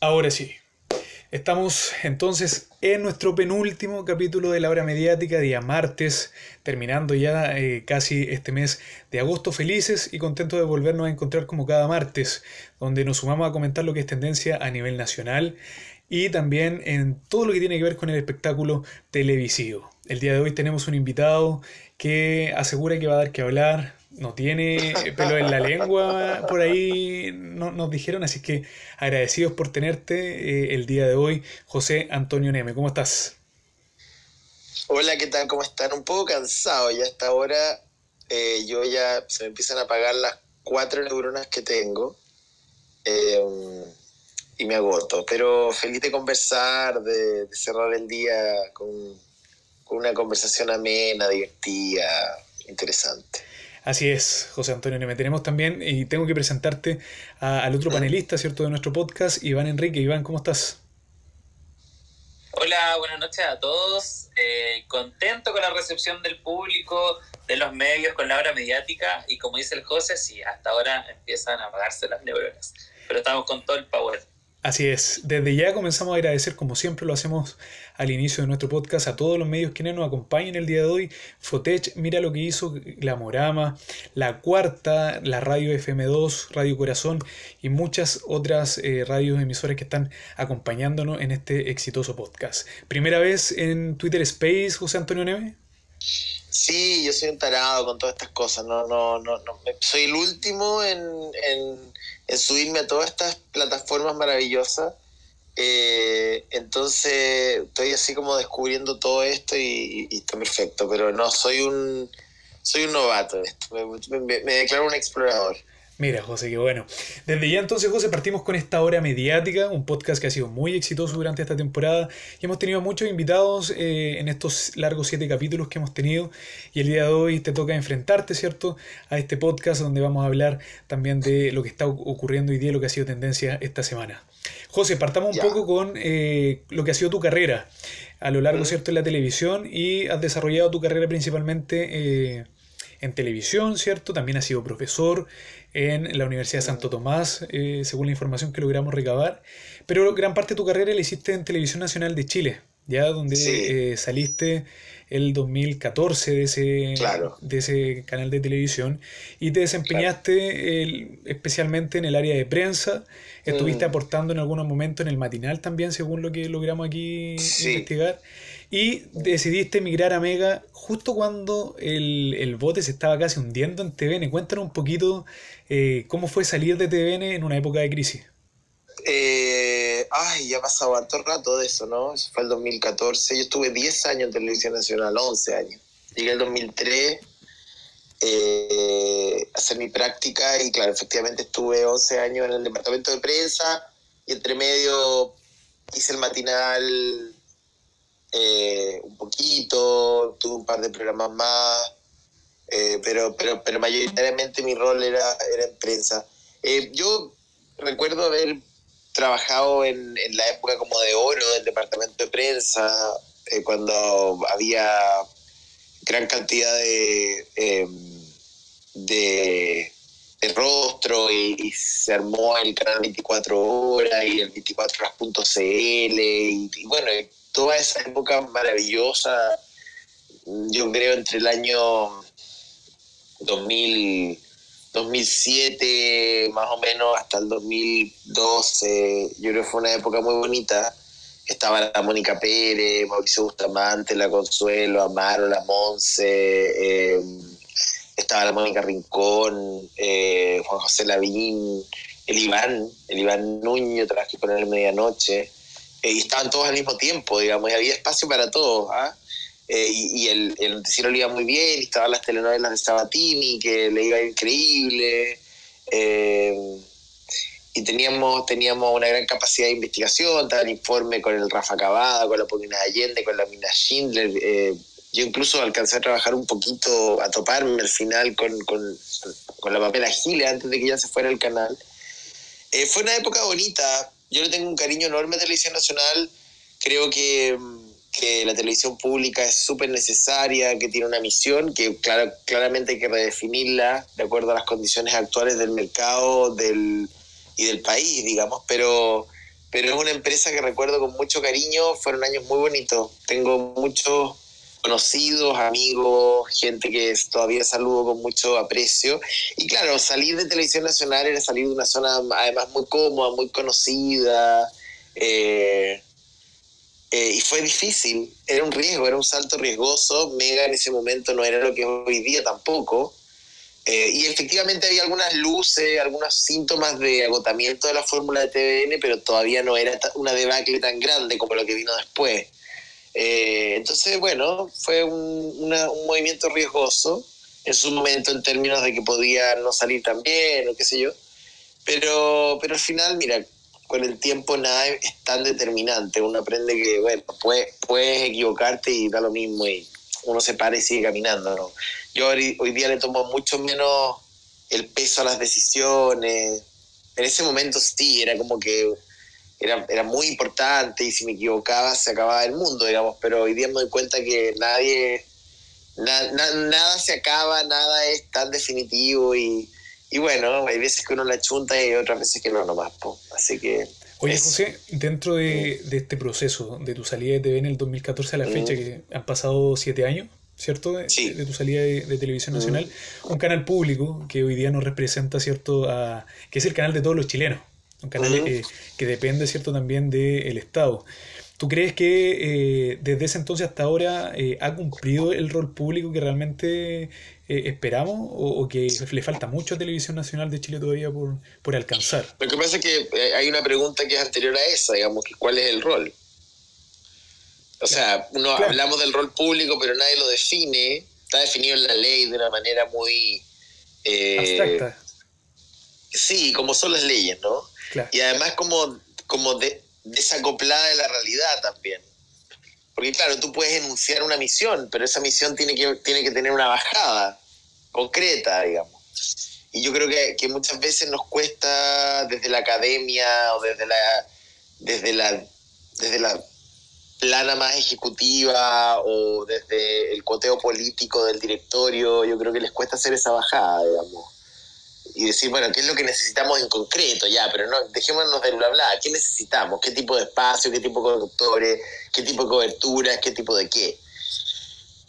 Ahora sí. Estamos entonces en nuestro penúltimo capítulo de la hora mediática, día martes, terminando ya eh, casi este mes de agosto felices y contentos de volvernos a encontrar como cada martes, donde nos sumamos a comentar lo que es tendencia a nivel nacional y también en todo lo que tiene que ver con el espectáculo televisivo. El día de hoy tenemos un invitado que asegura que va a dar que hablar, no tiene pelo en la lengua, por ahí no, nos dijeron, así que agradecidos por tenerte eh, el día de hoy, José Antonio Neme, ¿cómo estás? Hola, ¿qué tal? ¿Cómo están? Un poco cansado ya hasta ahora, eh, yo ya se me empiezan a apagar las cuatro neuronas que tengo eh, y me agoto, pero feliz de conversar, de, cerrar el día con, con una conversación amena, divertida, interesante. Así es, José Antonio me Tenemos también, y tengo que presentarte al otro panelista, ¿cierto?, de nuestro podcast, Iván Enrique. Iván, ¿cómo estás? Hola, buenas noches a todos. Eh, contento con la recepción del público, de los medios, con la hora mediática. Y como dice el José, sí, hasta ahora empiezan a apagarse las neuronas. Pero estamos con todo el power. Así es, desde ya comenzamos a agradecer, como siempre lo hacemos al inicio de nuestro podcast, a todos los medios quienes nos acompañan el día de hoy. Fotech, mira lo que hizo Glamorama, La Cuarta, la Radio FM2, Radio Corazón y muchas otras eh, radios emisoras que están acompañándonos en este exitoso podcast. ¿Primera vez en Twitter Space, José Antonio Neve? Sí, yo soy un tarado con todas estas cosas. No, no, no, no. Soy el último en en subirme a todas estas plataformas maravillosas. Eh, entonces estoy así como descubriendo todo esto y, está perfecto, pero no, soy un, soy un novato me declaro un explorador. Mira, José, qué bueno. Desde ya entonces, José, partimos con esta hora mediática, un podcast que ha sido muy exitoso durante esta temporada y hemos tenido muchos invitados eh, en estos largos siete capítulos que hemos tenido y el día de hoy te toca enfrentarte, ¿cierto?, a este podcast donde vamos a hablar también de lo que está ocurriendo hoy día, lo que ha sido tendencia esta semana. José, partamos un poco con eh, lo que ha sido tu carrera a lo largo, ¿cierto?, en la televisión y has desarrollado tu carrera principalmente... Eh, en televisión, ¿cierto? También has sido profesor, en la Universidad de Santo Tomás, eh, según la información que logramos recabar. Pero gran parte de tu carrera la hiciste en Televisión Nacional de Chile, ya donde eh, saliste el 2014 de ese, de ese canal de televisión y te desempeñaste especialmente en el área de prensa. Estuviste mm. aportando en algunos momentos en el matinal también, según lo que logramos aquí investigar. Y decidiste emigrar a Mega justo cuando el, el, bote se estaba casi hundiendo en TVN. Cuéntanos un poquito eh, cómo fue salir de TVN en una época de crisis. Eh, ay, ya ha pasado harto rato de eso, ¿no? Eso fue el 2014. Yo estuve 10 años en Televisión Nacional, 11 años. Llegué el 2003 eh, a hacer mi práctica y claro, efectivamente estuve 11 años en el departamento de prensa y entre medio hice el matinal eh, un poquito, tuve un par de programas más, eh, pero, pero, pero mayoritariamente mi rol era, era en prensa. Yo recuerdo haber trabajado en, en, la época como de oro del departamento de prensa, cuando había gran cantidad de, de, de, rostro y, se armó el canal 24 horas y el 24 horas.cl y, y bueno, toda esa época maravillosa, yo creo entre el año 2000, 2007 más o menos hasta el 2012, yo creo que fue una época muy bonita. Estaba la Mónica Pérez, Mauricio Bustamante, la Consuelo, Amaro, la Monse, eh, estaba la Mónica Rincón, eh, Juan José Lavín, el Iván, el Iván Nuño, trabajé con él medianoche. Eh, y estaban todos al mismo tiempo, digamos, y había espacio para todos. ¿ah? Eh, y, el, el, noticiero le iba muy bien, y estaban las telenovelas de Sabatini, que le iba increíble. Eh, y teníamos, teníamos una gran capacidad de investigación, estaba el informe con el Rafa Cavada, con la Paulina Allende, con la Mina Schindler. yo incluso alcancé a trabajar un poquito, a toparme al final con, con, con la papel Giles antes de que ya se fuera el canal. fue una época bonita, yo le tengo un cariño enorme a Televisión Nacional. Creo que, que la televisión pública es súper necesaria, que tiene una misión, que claramente hay que redefinirla de acuerdo a las condiciones actuales del mercado, del, y del país, digamos, pero, pero es una empresa que recuerdo con mucho cariño, fueron años muy bonitos. Tengo muchos conocidos, amigos, gente que todavía saludo con mucho aprecio. Y claro, salir de Televisión Nacional era salir de una zona además muy cómoda, muy conocida. Eh, eh, y fue difícil, era un riesgo, era un salto riesgoso. Mega en ese momento no era lo que hoy día tampoco. Eh, y efectivamente había algunas luces, algunos síntomas de agotamiento de la fórmula de TVN, pero todavía no era una debacle tan grande como lo que vino después. Eh, entonces, bueno, fue un, movimiento riesgoso en su momento en términos de que podía no salir tan bien o qué sé yo. Pero, pero al final, mira, con el tiempo nada es tan determinante. Uno aprende que, bueno, puedes, puedes equivocarte y da lo mismo y uno se para y sigue caminando, ¿no? Yo hoy, día le tomo mucho menos el peso a las decisiones. En ese momento sí, era como que era, era muy importante y si me equivocaba se acababa el mundo, digamos, pero hoy día me doy cuenta que nadie, nada se acaba, nada es tan definitivo y, y, bueno, hay veces que uno la chunta y otras veces que no nomás, así que... Oye, José, dentro de, de, este proceso, de tu salida de TV en el 2014 a la fecha, que han pasado siete años, ¿cierto? De, de tu salida de, Televisión Nacional, un canal público que hoy día nos representa, ¿cierto? A, que es el canal de todos los chilenos un canal eh, que depende, ¿cierto?, también del Estado. ¿Tú crees que eh, desde ese entonces hasta ahora eh, ha cumplido el rol público que realmente esperamos o, que le falta mucho a Televisión Nacional de Chile todavía por, por alcanzar? Lo que pasa es que hay una pregunta que es anterior a esa, digamos, que ¿cuál es el rol? O sea, no hablamos del rol público, pero nadie lo define. Está definido en la ley de una manera muy... Abstracta. Sí, como son las leyes, ¿no? Y además como, como de, desacoplada de la realidad también. Porque claro, tú puedes enunciar una misión, pero esa misión tiene que, tiene que tener una bajada concreta, digamos. Y yo creo que, que muchas veces nos cuesta desde la academia o desde la, desde la, desde la plana más ejecutiva o desde el coteo político del directorio, yo creo que les cuesta hacer esa bajada, digamos y decir, bueno, ¿qué es lo que necesitamos en concreto? Ya, pero no, dejémonos de bla bla, ¿qué necesitamos? ¿Qué tipo de espacio? ¿Qué tipo de conductores? ¿Qué tipo de coberturas? ¿Qué tipo de qué?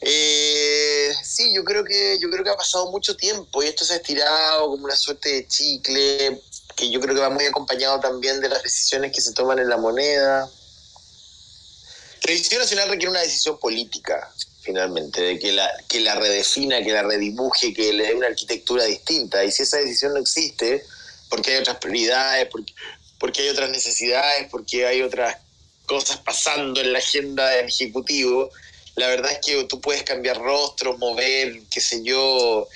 Eh, sí, yo creo que yo creo que ha pasado mucho tiempo y esto se ha estirado como una suerte de chicle que yo creo que va muy acompañado también de las decisiones que se toman en la moneda. La decisión nacional requiere una decisión política finalmente, de que la, que la redefina, que la redibuje, que le dé una arquitectura distinta. Y si esa decisión no existe, porque hay otras prioridades, porque, porque hay otras necesidades, porque hay otras cosas pasando en la agenda del Ejecutivo, la verdad es que tú puedes cambiar rostros, mover, qué sé yo,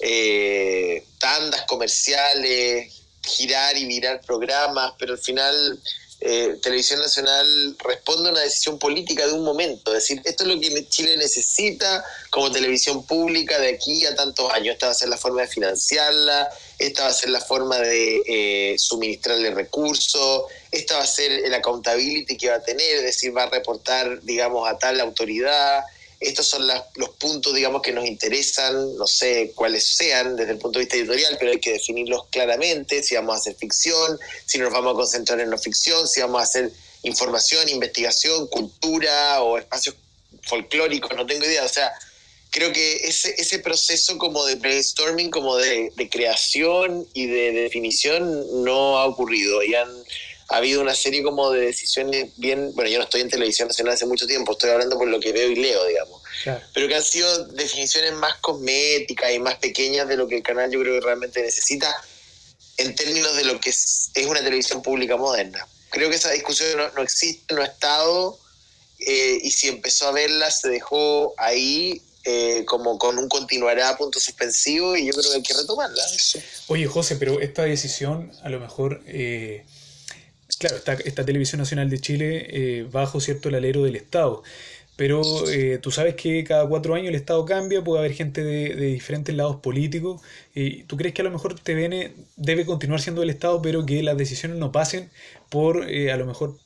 eh, tandas comerciales, girar y mirar programas, pero al final eh, Televisión Nacional responde a una decisión política de un momento, es decir, esto es lo que Chile necesita como televisión pública de aquí a tantos años, esta va a ser la forma de financiarla, esta va a ser la forma de eh, suministrarle recursos, esta va a ser el accountability que va a tener, es decir, va a reportar, digamos, a tal autoridad, estos son los puntos, digamos, que nos interesan, no sé cuáles sean desde el punto de vista editorial, pero hay que definirlos claramente, si vamos a hacer ficción, si nos vamos a concentrar en no ficción, si vamos a hacer información, investigación, cultura o espacios folclóricos, no tengo idea, o sea, creo que ese, ese proceso como de brainstorming, como de, creación y de definición no ha ocurrido ha habido una serie como de decisiones bien, bueno, yo no estoy en televisión nacional hace mucho tiempo, estoy hablando por lo que veo y leo, digamos, pero que han sido definiciones más cosméticas y más pequeñas de lo que el canal yo creo que realmente necesita en términos de lo que es, una televisión pública moderna. Creo que esa discusión no, existe, no ha estado, eh, y si empezó a verla se dejó ahí eh, como con un continuará punto suspensivo y yo creo que hay que retomarla. Oye, José, pero esta decisión a lo mejor... Eh Claro, está esta Televisión Nacional de Chile eh, bajo cierto el alero del Estado. Pero eh, tú sabes que cada cuatro años el Estado cambia, puede haber gente de, diferentes lados políticos. y ¿Tú crees que a lo mejor TVN debe continuar siendo el Estado, pero que las decisiones no pasen por, eh, a lo mejor,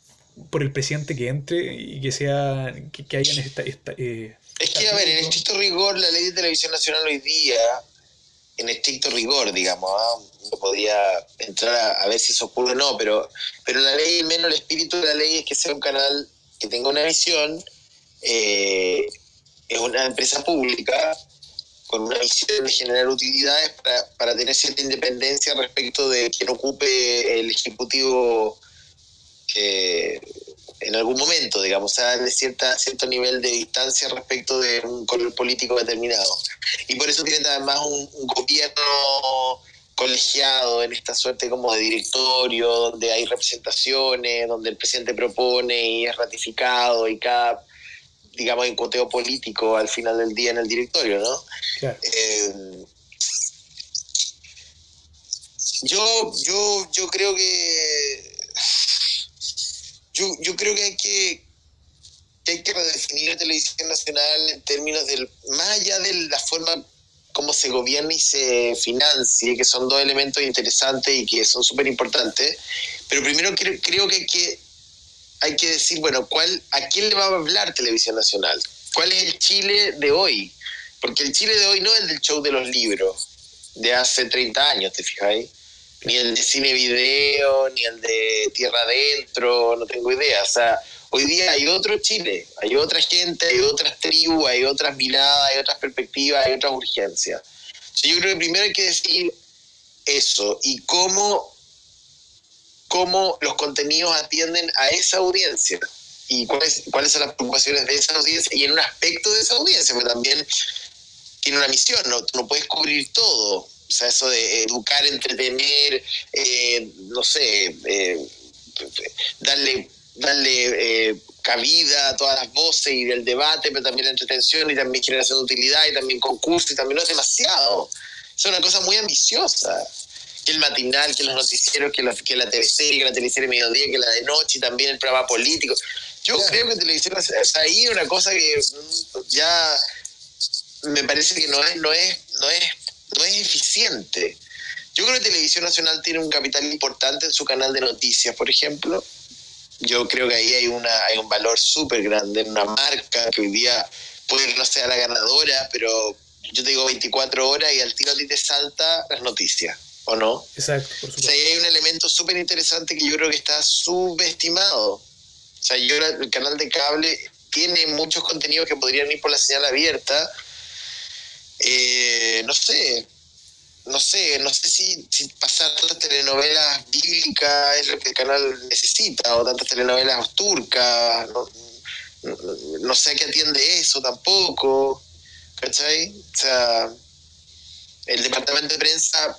por el presidente que entre y que sea que, que hayan esta... esta es que, a ver, en estricto rigor, la ley de televisión nacional hoy día en estricto rigor, digamos. ¿ah? No podía entrar a, ver si eso ocurre o no, pero, pero la ley, menos el espíritu de la ley es que sea un canal que tenga una visión, eh, es una empresa pública con una misión de generar utilidades para, para tener cierta independencia respecto de quien ocupe el ejecutivo eh, en algún momento, digamos, de cierta, cierto nivel de distancia respecto de un color político determinado. Y por eso tiene además un, un gobierno colegiado en esta suerte como de directorio, donde hay representaciones, donde el presidente propone y es ratificado y cada digamos, en conteo político al final del día en el directorio, ¿no? Eh, yo, yo, yo creo que yo, creo que hay que, hay que redefinir la televisión nacional en términos del, más allá de la forma como se gobierna y se financie, que son dos elementos interesantes y que son súper importantes, pero primero creo, creo que hay que hay que decir, bueno, ¿cuál, ¿a quién le va a hablar Televisión Nacional? ¿Cuál es el Chile de hoy? Porque el Chile de hoy no es el del show de los libros de hace 30 años, ¿te fijáis? Ni el de cine video, ni el de tierra adentro, no tengo idea. O sea, hoy día hay otro Chile, hay otra gente, hay otras tribus, hay otras miradas, hay otras perspectivas, hay otras urgencias. yo creo que primero hay que decir eso y cómo cómo los contenidos atienden a esa audiencia y cuáles, cuáles son las preocupaciones de esa audiencia y en un aspecto de esa audiencia, pero también tiene una misión, no, no puedes cubrir todo. O sea, eso de educar, entretener, eh, no sé, eh, darle, darle eh, cabida a todas las voces y el debate, pero también la entretención y también generación de utilidad y también concurso y también no es demasiado. Es una cosa muy ambiciosa que el matinal, que los noticieros, que la, que la teleserie, que la teleserie de mediodía, que la de noche y también el programa político. Yo creo que televisión, o sea, ahí una cosa que ya me parece que no es, no es, no es, no es eficiente. Yo creo que Televisión Nacional tiene un capital importante en su canal de noticias, por ejemplo. Yo creo que ahí hay, una, hay un valor súper grande en una marca que hoy día puede que no sea la ganadora, pero yo te digo 24 horas y al tiro a ti te salta las noticias. ¿o no? Exacto, por supuesto. O sea, hay un elemento súper interesante que yo creo que está subestimado. O sea, yo el canal de cable tiene muchos contenidos que podrían ir por la señal abierta. Eh, no sé, no sé, no sé si, pasar tantas telenovelas bíblicas es lo que el canal necesita, o tantas telenovelas turcas, no, no, sé qué atiende eso tampoco, ¿cachai? O sea, el departamento de prensa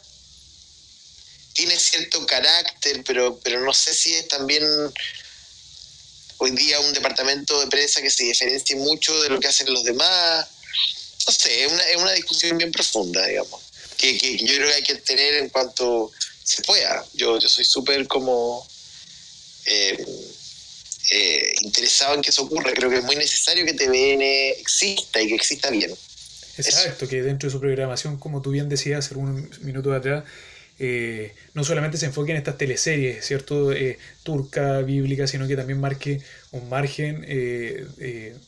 tiene cierto carácter, pero, pero no sé si es también hoy día un departamento de prensa que se diferencie mucho de lo que hacen los demás. No sé, es una, es una discusión bien profunda, digamos, que, que, yo creo que hay que tener en cuanto se pueda. Yo, yo soy súper como eh, eh, interesado en que eso ocurra. Creo que es muy necesario que TVN exista y que exista bien. Exacto, que dentro de su programación, como tú bien decías hace algunos minutos atrás, eh, no solamente se enfoque en estas teleseries, ¿cierto? Turca, bíblica, sino que también marque un margen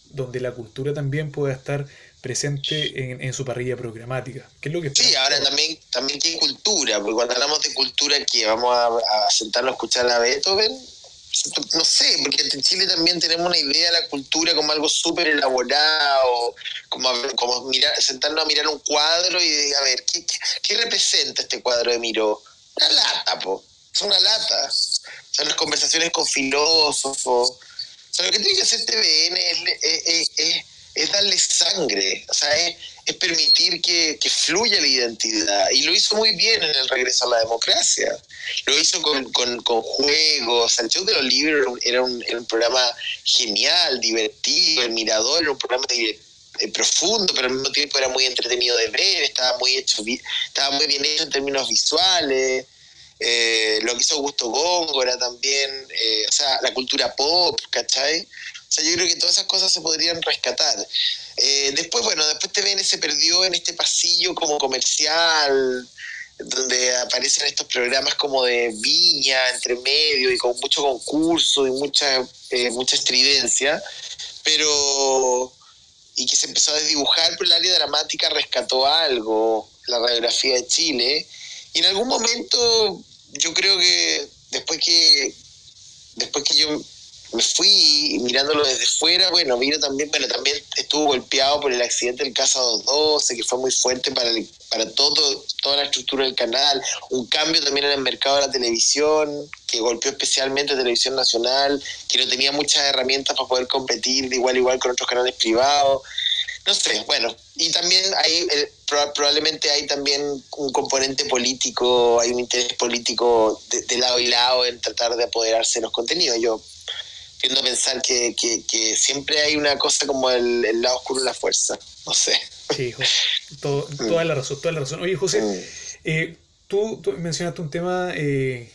donde la cultura también pueda estar presente en, su parrilla programática. ¿Qué es lo que sí, ahora también, también qué cultura, porque cuando hablamos de cultura, que vamos a, a sentarnos a escuchar a Beethoven, no sé, porque en Chile también tenemos una idea de la cultura como algo súper elaborado, como, como mirar, sentarnos a mirar un cuadro y a ver, ¿qué, qué, representa este cuadro de Miró? Una lata, po. Es una lata. Son las conversaciones con filósofos. O sea, lo que tiene que hacer TVN es, es, es darle sangre. O sea, es es permitir que, fluya la identidad. Y lo hizo muy bien en el regreso a la democracia. Lo hizo con, juegos. El show de los libros era un, programa genial, divertido. El Mirador era un programa eh, profundo, pero al mismo tiempo era muy entretenido de ver. Estaba muy, hecho, estaba muy bien hecho en términos visuales. Eh, lo que hizo Augusto Góngora también. Eh, o sea, la cultura pop, ¿cachai? Sea, yo creo que todas esas cosas se podrían rescatar. Eh, después, bueno, después TVN se perdió en este pasillo como comercial, donde aparecen estos programas como de viña entre medio y con mucho concurso y mucha, eh, mucha estridencia, pero y que se empezó a desdibujar, pero el área dramática rescató algo. la radiografía de Chile. Y en algún momento yo creo que después que después que yo me fui mirándolo desde fuera, bueno, vino también, bueno, también estuvo golpeado por el accidente del Casa 212, que fue muy fuerte para, para todo, toda la estructura del canal, un cambio también en el mercado de la televisión, que golpeó especialmente Televisión Nacional, que no tenía muchas herramientas para poder competir de igual a igual con otros canales privados. No sé, bueno, y también hay, eh, probablemente hay también un componente político, hay un interés político de, de lado y lado en tratar de apoderarse de los contenidos. Yo tiendo a pensar que, que, siempre hay una cosa como el, el, lado oscuro de la fuerza. No sé. Sí, todo, mm. toda la razón, toda la razón. Oye, José, mm. eh, tú, tú, mencionaste un tema eh,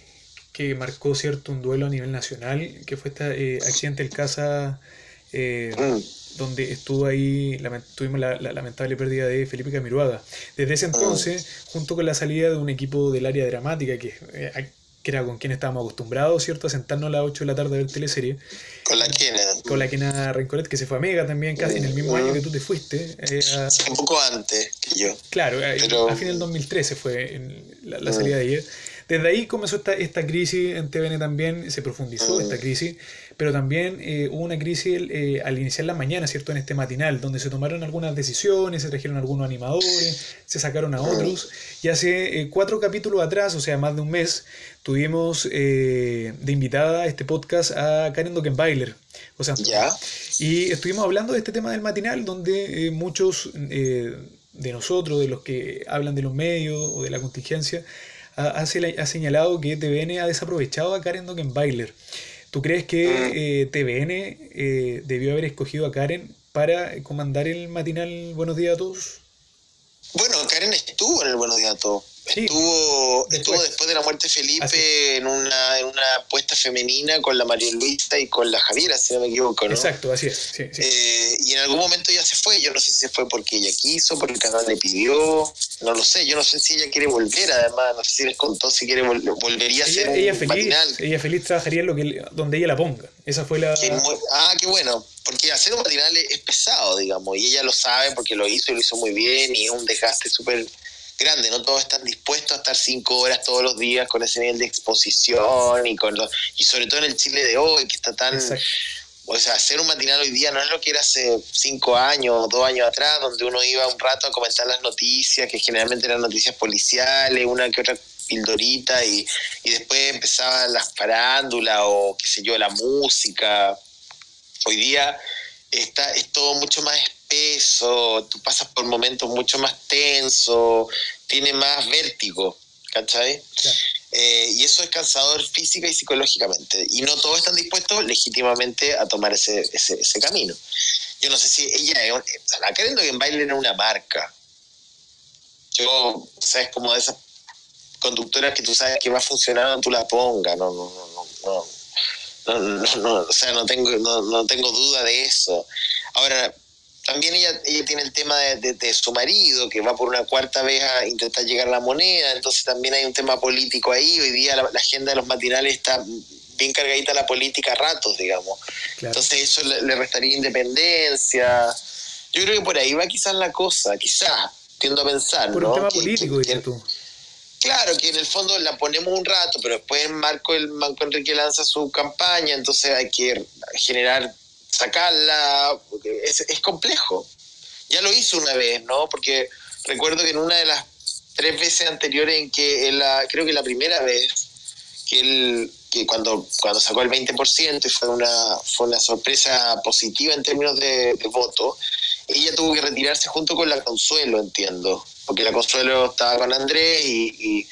que marcó cierto un duelo a nivel nacional, que fue este eh, accidente del casa, mm. donde estuvo ahí, tuvimos la, la, lamentable pérdida de Felipe Camiruaga. Desde ese entonces, junto con la salida de un equipo del área dramática, que que era con quien estábamos acostumbrados, ¿cierto? A sentarnos a las 8 de la tarde a ver teleserie. Con la Kena. Con la Kena Rencoret, que se fue a Mega también, casi en el mismo año que tú te fuiste. un poco antes que yo. Claro, a fin del 2013 fue la, salida de ella. Desde ahí comenzó esta, esta crisis en TVN también, se profundizó esta crisis, pero también eh, hubo una crisis eh, al iniciar la mañana, ¿cierto? En este matinal, donde se tomaron algunas decisiones, se trajeron algunos animadores, se sacaron a otros, y hace eh, cuatro capítulos atrás, o sea, más de un mes, tuvimos de invitada a este podcast a Karen Dockenbailer. O sea, Y estuvimos hablando de este tema del matinal, donde muchos de nosotros, de los que hablan de los medios o de la contingencia, ha, ha señalado que TVN ha desaprovechado a Karen Dockenbailer. ¿Tú crees que mm. eh, TVN eh, debió haber escogido a Karen para comandar el matinal Buenos Días a Todos? Bueno, Karen estuvo en el Buenos Días a Todos. Estuvo, después. después de la muerte de Felipe en una, en una apuesta femenina con la María Luisa y con la Javiera, si no me equivoco, ¿no? Exacto, así es. Eh, y en algún momento ya se fue. Yo no sé si se fue porque ella quiso, porque el canal le pidió. No lo sé. Yo no sé si ella quiere volver, además. No sé si les contó si quiere volvería a ser ella feliz, matinal. Ella feliz trabajaría en lo que, donde ella la ponga. Esa fue la. ah, qué bueno porque hacer un matinal es pesado, digamos, y ella lo sabe porque lo hizo y lo hizo muy bien y es un desgaste súper grande, no todos están dispuestos a estar cinco horas todos los días con ese nivel de exposición y con y sobre todo en el Chile de hoy que está tan o sea hacer un matinal hoy día no es lo que era hace cinco años o dos años atrás donde uno iba un rato a comentar las noticias que generalmente eran noticias policiales una que otra pildorita y, y después empezaban las farándulas o qué sé yo la música. Hoy día está, es todo mucho más espeso, tú pasas por momentos mucho más tensos, tiene más vértigo, ¿cachai? Eh, y eso es cansador física y psicológicamente. Y no todos están dispuestos legítimamente a tomar ese, ese, camino. Yo no sé si ella es. La Karen en baile era una marca. Yo, ¿sabes? Como de esas conductoras que tú sabes que va a funcionar, tú la pongas. No, no, no, no no, no, o sea, no tengo, no, tengo duda de eso. Ahora, también ella, ella tiene el tema de, su marido, que va por una cuarta vez a intentar llegar a la moneda, entonces también hay un tema político ahí. Hoy día la, agenda de los matinales está bien cargadita a la política a ratos, digamos. Entonces eso le, restaría independencia. Yo creo que por ahí va quizás la cosa, quizás, tiendo a pensar. Por un tema político, dices tú. Claro, que en el fondo la ponemos un rato, pero después en Marco, el Banco Enrique lanza su campaña, entonces hay que generar, sacarla, es, es complejo. Ya lo hizo una vez, ¿no? Porque recuerdo que en una de las tres veces anteriores en que, la, creo que la primera vez, que él, que cuando, cuando sacó el 20% y fue una, fue una sorpresa positiva en términos de, de voto, ella tuvo que retirarse junto con la Consuelo, entiendo porque la Consuelo estaba con Andrés y,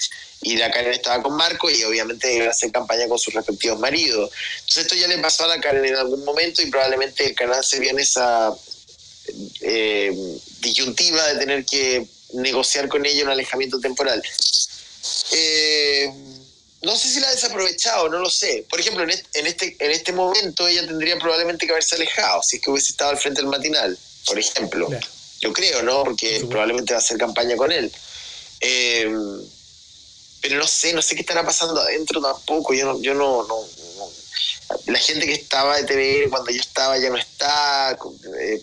la Karen estaba con Marco y obviamente iba a hacer campaña con sus respectivos maridos. Entonces esto ya le pasó a la Karen en algún momento y probablemente el canal se vio en esa eh, disyuntiva de tener que negociar con ella un alejamiento temporal. Eh, no sé si la ha desaprovechado, no lo sé. Por ejemplo, en este, en este, momento ella tendría probablemente que haberse alejado si es que hubiese estado al frente del matinal, por ejemplo. Yo creo, ¿no? Porque probablemente va a hacer campaña con él. Eh, pero no sé, no sé qué estará pasando adentro tampoco. Yo no, yo no, La gente que estaba de TV cuando yo estaba ya no está. Eh,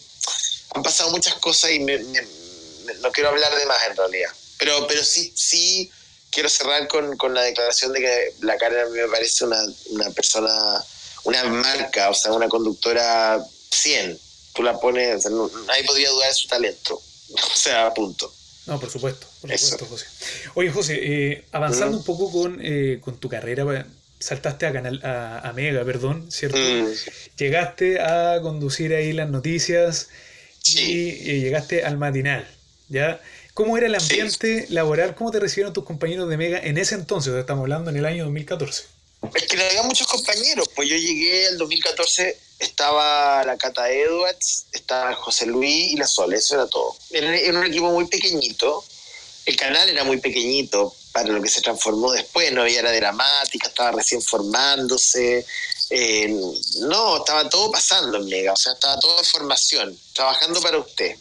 han pasado muchas cosas y no quiero hablar de más en realidad. Pero, pero sí, sí quiero cerrar con, con la declaración de que la Karen me parece una, una persona, una marca, o sea, una conductora 100. Tú la pones, no- nadie podría dudar de su talento. O sea, punto. No, por supuesto, por Eso. supuesto, José. Oye, José, eh, avanzando Mm. un poco con, eh, con tu carrera, saltaste a, canal, a, a Mega, perdón, ¿cierto? Mm, Llegaste a conducir ahí las noticias Sí. y eh, llegaste al matinal, ¿ya? ¿Cómo era el Sí. ambiente laboral? ¿Cómo te recibieron tus compañeros de Mega en ese entonces? Estamos hablando en el año 2014. Es que no había muchos compañeros, pues yo llegué el 2014, estaba la Cata Edwards, estaba José Luis y la Sol, eso era todo. Era, era un equipo muy pequeñito, el canal era muy pequeñito para lo que se transformó después, no había era dramática, estaba recién formándose, eh, no, estaba todo pasando en Mega, o sea, estaba todo en formación, trabajando para usted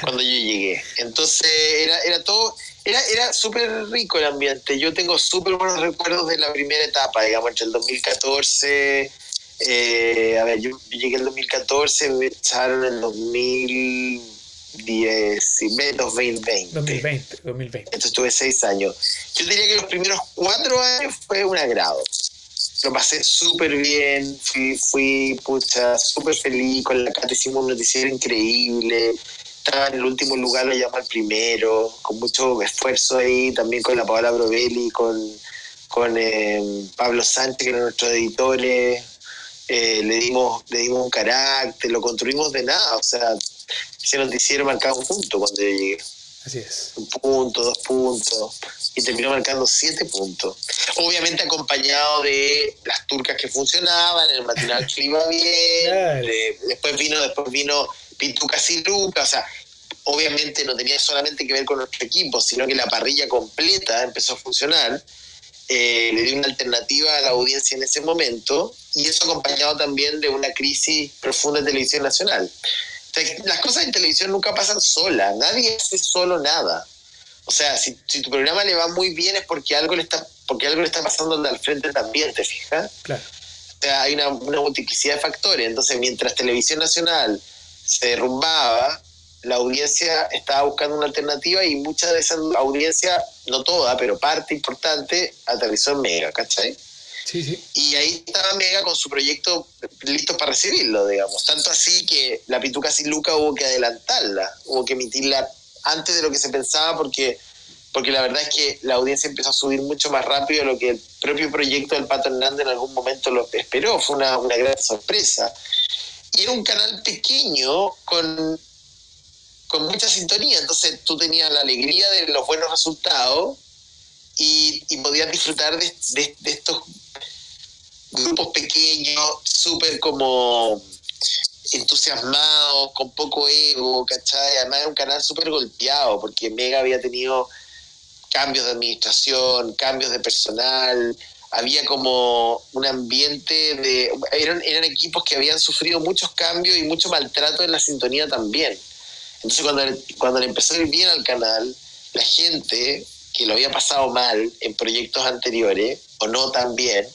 cuando yo llegué. Entonces era, era todo, era, era súper rico el ambiente. Yo tengo súper buenos recuerdos de la primera etapa, digamos, entre el 2014, eh, a ver, yo, llegué el 2014, me echaron en el 2010, 2020. 2020, 2020. Entonces tuve seis años. Yo diría que los primeros cuatro años fue un agrado. Lo pasé súper bien, fui, fui pucha, súper feliz, con la Cata hicimos un noticiero increíble, estaba en el último lugar, lo llamó al primero, con mucho esfuerzo ahí, también con la Paola Brovelli, con, con eh, Pablo Sánchez, que eran nuestros editores, eh, le, dimos, le dimos un carácter, lo construimos de nada, o sea, ese noticiero marcaba un punto cuando yo llegué Así es. un punto, dos puntos, y terminó marcando siete puntos. Obviamente acompañado de las turcas que funcionaban, el matinal que iba bien, de- después vino, después vino Pitucas y Lucas, o sea, obviamente no tenía solamente que ver con nuestro equipo, sino que la parrilla completa empezó a funcionar. Eh, le dio una alternativa a la audiencia en ese momento y eso acompañado también de una crisis profunda en televisión nacional. Las cosas en televisión nunca pasan solas, nadie hace solo nada. O sea, si, si tu programa le va muy bien es porque algo le está, porque algo le está pasando al frente también, ¿te fijas? Claro. O sea, hay una, una multiplicidad de factores. Entonces, mientras Televisión Nacional se derrumbaba, la audiencia estaba buscando una alternativa y mucha de esa audiencia, no toda, pero parte importante, aterrizó en Mega, ¿cachai? Sí, sí. Y ahí estaba Mega con su proyecto listo para recibirlo, digamos. Tanto así que la Pituca sin Luca hubo que adelantarla, hubo que emitirla antes de lo que se pensaba porque, porque la verdad es que la audiencia empezó a subir mucho más rápido de lo que el propio proyecto del Pato Hernández en algún momento lo esperó. Fue una, una gran sorpresa. Y era un canal pequeño con, con mucha sintonía, entonces tú tenías la alegría de los buenos resultados y, podías disfrutar de estos grupos pequeños, súper como entusiasmados, con poco ego, ¿cachai? Además era un canal súper golpeado, porque Mega había tenido cambios de administración, cambios de personal, había como un ambiente de... Eran, eran equipos que habían sufrido muchos cambios y mucho maltrato en la sintonía también. Entonces cuando, cuando le empezó a ir bien al canal, la gente que lo había pasado mal en proyectos anteriores, o no tan bien,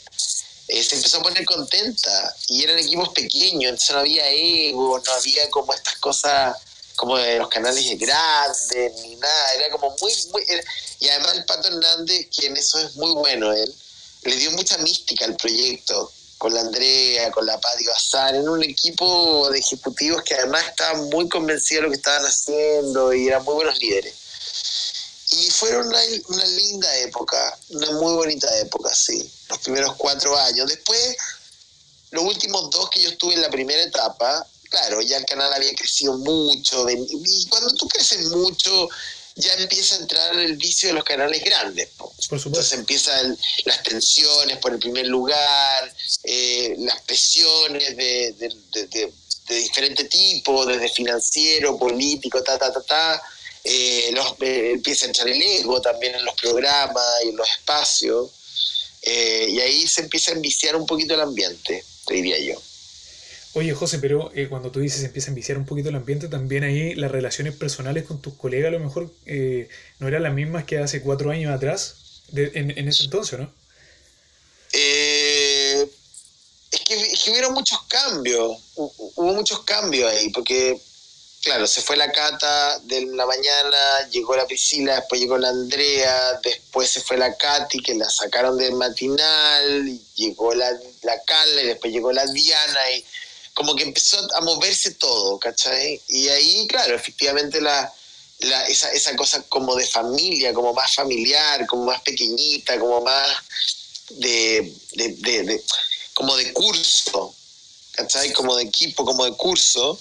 eh, se empezó a poner contenta y eran equipos pequeños, entonces no había ego, no había como estas cosas como de los canales grandes ni nada, era como muy, muy y además el Pato Hernández, que en eso es muy bueno él, le dio mucha mística al proyecto, con la Andrea, con la Pati Bazán, en un equipo de ejecutivos que además estaban muy convencidos de lo que estaban haciendo y eran muy buenos líderes. Y fueron una, una linda época, una muy bonita época, sí, los primeros cuatro años. Después, los últimos dos que yo estuve en la primera etapa, claro, ya el canal había crecido mucho, y cuando tú creces mucho, ya empieza a entrar el vicio de los canales grandes. po. Por supuesto. Entonces empiezan las tensiones por el primer lugar, eh, las presiones de, de, de, diferente tipo, desde financiero, político, ta, ta, ta, ta. Eh, los- eh, empieza a entrar el ego también en los programas y en los espacios. Y ahí se empieza a enviciar un poquito el ambiente, te diría yo. Oye, José, pero eh, cuando tú dices empieza a enviciar un poquito el ambiente, también ahí las relaciones personales con tus colegas a lo mejor eh, no eran las mismas que hace cuatro años atrás, en, en ese entonces, ¿no? Eh, es, que, es que hubieron muchos cambios, hu- hubo muchos cambios ahí, porque claro, se fue la Cata de la mañana, llegó la Priscila, después llegó la Andrea, después se fue la Katy, que la sacaron del matinal, llegó la, la Carla, y después llegó la Diana, y como que empezó a moverse todo, ¿cachai? Y ahí, claro, efectivamente la, la, esa, esa cosa como de familia, como más familiar, como más pequeñita, como más de, de, de como de curso, ¿cachai? Como de equipo, como de curso,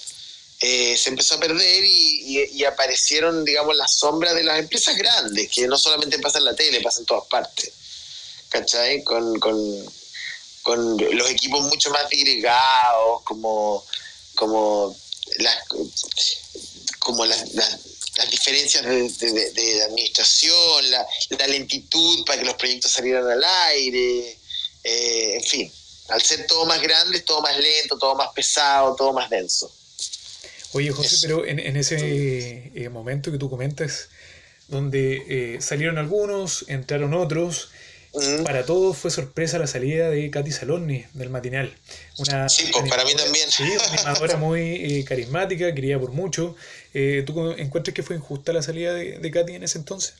eh, se empezó a perder y, aparecieron, digamos, las sombras de las empresas grandes, que no solamente pasan en la tele, pasan en todas partes. ¿Cachai? Con, los equipos mucho más digregados, como, como las como las, diferencias de, administración, la, lentitud para que los proyectos salieran al aire, eh, en fin, al ser todo más grande, todo más lento, todo más pesado, todo más denso. Oye, José, pero en, ese eh, momento que tú comentas, donde eh, salieron algunos, entraron otros, mm. para todos fue sorpresa la salida de Katy Saloni del matinal. Una sí, pues para mí también. Sí, una animadora muy eh, carismática, querida por mucho. ¿Tú encuentras que fue injusta la salida de, de Katy en ese entonces?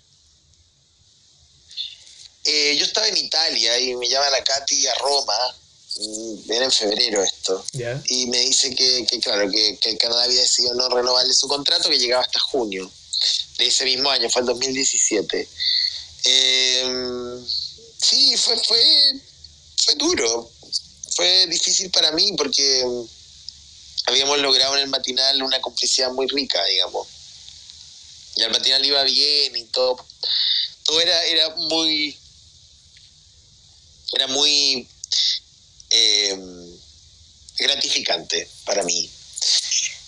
yo estaba en Italia y me llama la Katy a Roma era en febrero esto, y me dice que, claro, que, que, Canadá había decidido no renovarle su contrato, que llegaba hasta junio de ese mismo año, fue el 2017. Em, sí, fue, fue, fue duro, fue difícil para mí porque habíamos logrado en el matinal una complicidad muy rica, digamos. Y el matinal iba bien y todo. Todo era, era muy. Era muy eh, gratificante para mí.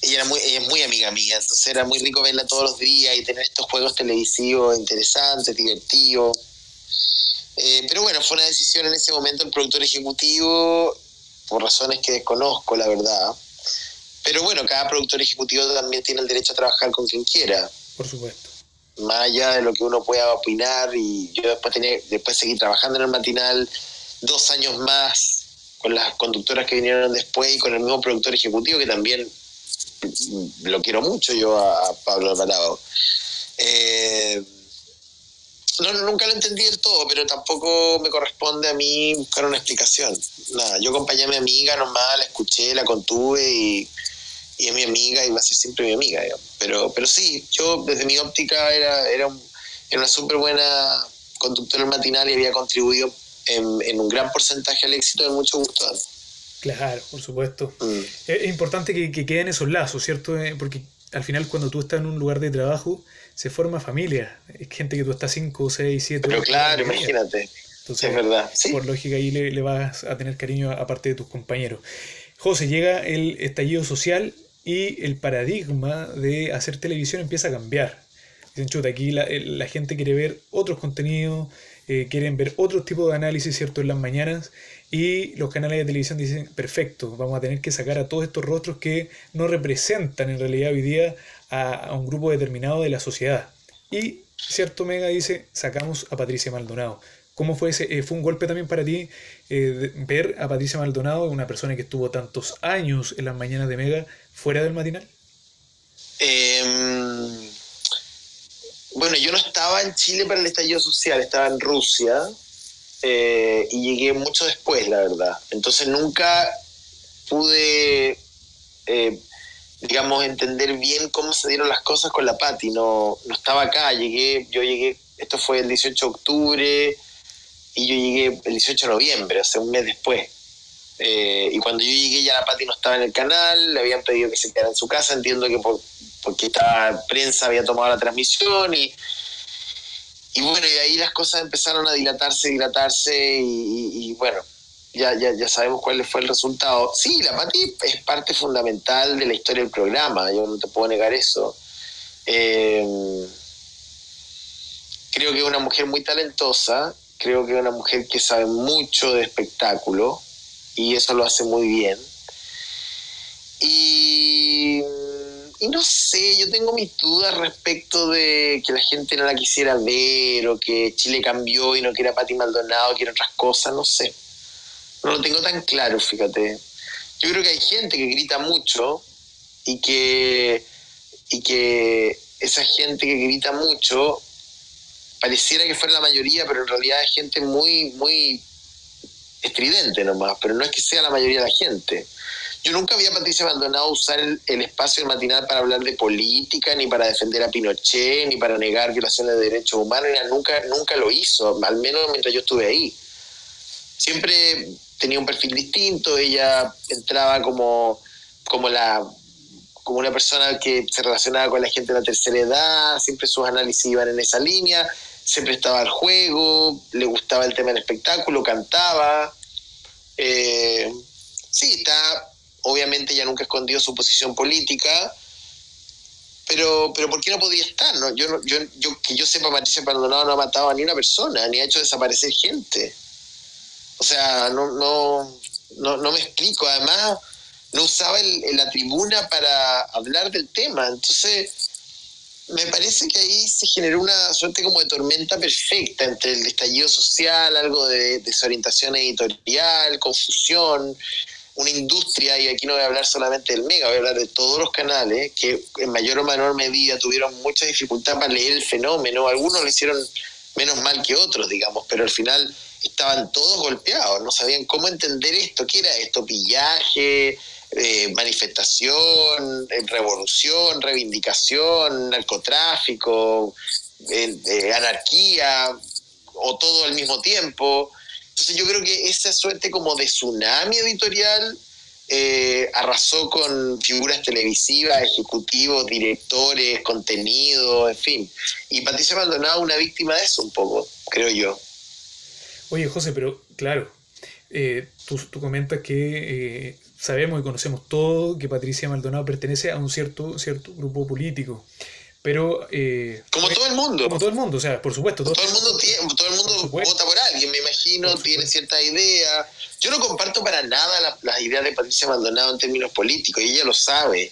Ella, era muy, es muy amiga mía, entonces era muy rico verla todos los días y tener estos juegos televisivos interesantes, divertidos. Eh, pero bueno, fue una decisión en ese momento el productor ejecutivo, por razones que desconozco, la verdad. Pero bueno, cada productor ejecutivo también tiene el derecho a trabajar con quien quiera. Por supuesto. Más allá de lo que uno pueda opinar, y yo después, tenía, después seguir trabajando en el matinal dos años más con las conductoras que vinieron después y con el mismo productor ejecutivo que también lo quiero mucho yo a, Pablo Alvarado. Eh, no, nunca lo entendí del todo, pero tampoco me corresponde a mí buscar una explicación. Nada, yo acompañé a mi amiga nomás, la escuché, la contuve y, y es mi amiga y va a ser siempre mi amiga. Pero, pero sí, yo desde mi óptica era, era, era una súper buena conductora matinal y había contribuido en, un gran porcentaje al éxito de mucho gusto. Claro, por supuesto. Mm. Es importante que, queden esos lazos, ¿cierto? Eh, porque al final cuando tú estás en un lugar de trabajo, se forma familia. Es gente que tú estás 5, 6, 7... Pero claro, imagínate. Entonces, es verdad. Por lógica ahí le, le, vas a tener cariño aparte de tus compañeros. José, llega el estallido social y el paradigma de hacer televisión empieza a cambiar. Dicen, chuta, aquí la, la gente quiere ver otros contenidos, eh, quieren ver otro tipo de análisis, ¿cierto?, en las mañanas y los canales de televisión dicen, perfecto, vamos a tener que sacar a todos estos rostros que no representan en realidad hoy día a, un grupo determinado de la sociedad. Y cierto Mega dice, sacamos a Patricia Maldonado. ¿Cómo fue ese? Eh, ¿Fue un golpe también para ti eh, ver a Patricia Maldonado, una persona que estuvo tantos años en las mañanas de Mega, fuera del matinal? Eh, bueno, yo no estaba en Chile para el estallido social, estaba en Rusia eh, y llegué mucho después, la verdad. Entonces nunca pude, eh, digamos, entender bien cómo se dieron las cosas con la Pati. No, no estaba acá, llegué, yo llegué, esto fue el 18 de octubre y yo llegué el 18 de noviembre, o sea, un mes después. Eh, y cuando yo llegué ya la Pati no estaba en el canal, le habían pedido que se quedara en su casa, entiendo que por porque esta prensa había tomado la transmisión y, y bueno, y ahí las cosas empezaron a dilatarse, dilatarse y, bueno, ya, ya, ya sabemos cuál fue el resultado. Sí, la Pati es parte fundamental de la historia del programa, yo no te puedo negar eso. Eh, creo que es una mujer muy talentosa, creo que es una mujer que sabe mucho de espectáculo y eso lo hace muy bien. Y no sé, yo tengo mis dudas respecto de que la gente no la quisiera ver o que Chile cambió y no quiera Pati Maldonado, quiere otras cosas, no sé. No lo tengo tan claro, fíjate. Yo creo que hay gente que grita mucho y que y que esa gente que grita mucho pareciera que fuera la mayoría, pero en realidad es gente muy, muy estridente nomás, pero no es que sea la mayoría de la gente. Yo nunca vi a Patricia usar el, espacio matinal para hablar de política, ni para defender a Pinochet, ni para negar violaciones de derechos humanos, nunca, nunca lo hizo, al menos mientras yo estuve ahí. Siempre tenía un perfil distinto, ella entraba como, como, la, como una persona que se relacionaba con la gente de la tercera edad, siempre sus análisis iban en esa línea, siempre estaba al juego, le gustaba el tema del espectáculo, cantaba. Eh, sí, está obviamente ya nunca escondió su posición política, pero, pero ¿por qué no podía estar? No? Yo, yo, yo, que yo sepa, Patricia Maldonado no ha matado a ni una persona, ni ha hecho desaparecer gente. O sea, no, no, no, no me explico. Además, no usaba el, la tribuna para hablar del tema. Entonces, me parece que ahí se generó una suerte como de tormenta perfecta entre el estallido social, algo de desorientación editorial, confusión, una industria, y aquí no voy a hablar solamente del Mega, voy a hablar de todos los canales, que en mayor o menor medida tuvieron mucha dificultad para leer el fenómeno. Algunos lo hicieron menos mal que otros, digamos, pero al final estaban todos golpeados, no sabían cómo entender esto, qué era esto, pillaje, eh, manifestación, revolución, reivindicación, narcotráfico, eh, anarquía, o todo al mismo tiempo. Entonces yo creo que esa suerte como de tsunami editorial eh, arrasó con figuras televisivas, ejecutivos, directores, contenido, en fin. Y Patricia Maldonado una víctima de eso un poco, creo yo. Oye, José, pero claro, tú, comentas que sabemos y conocemos todo que Patricia Maldonado pertenece a un cierto, cierto grupo político. Pero. Eh, como todo el mundo. Como todo el mundo, o sea, por supuesto. Todo, el mundo, tiene, todo el mundo vota por alguien, me imagino, tiene cierta idea. Yo no comparto para nada las ideas de Patricia Maldonado en términos políticos, y ella lo sabe.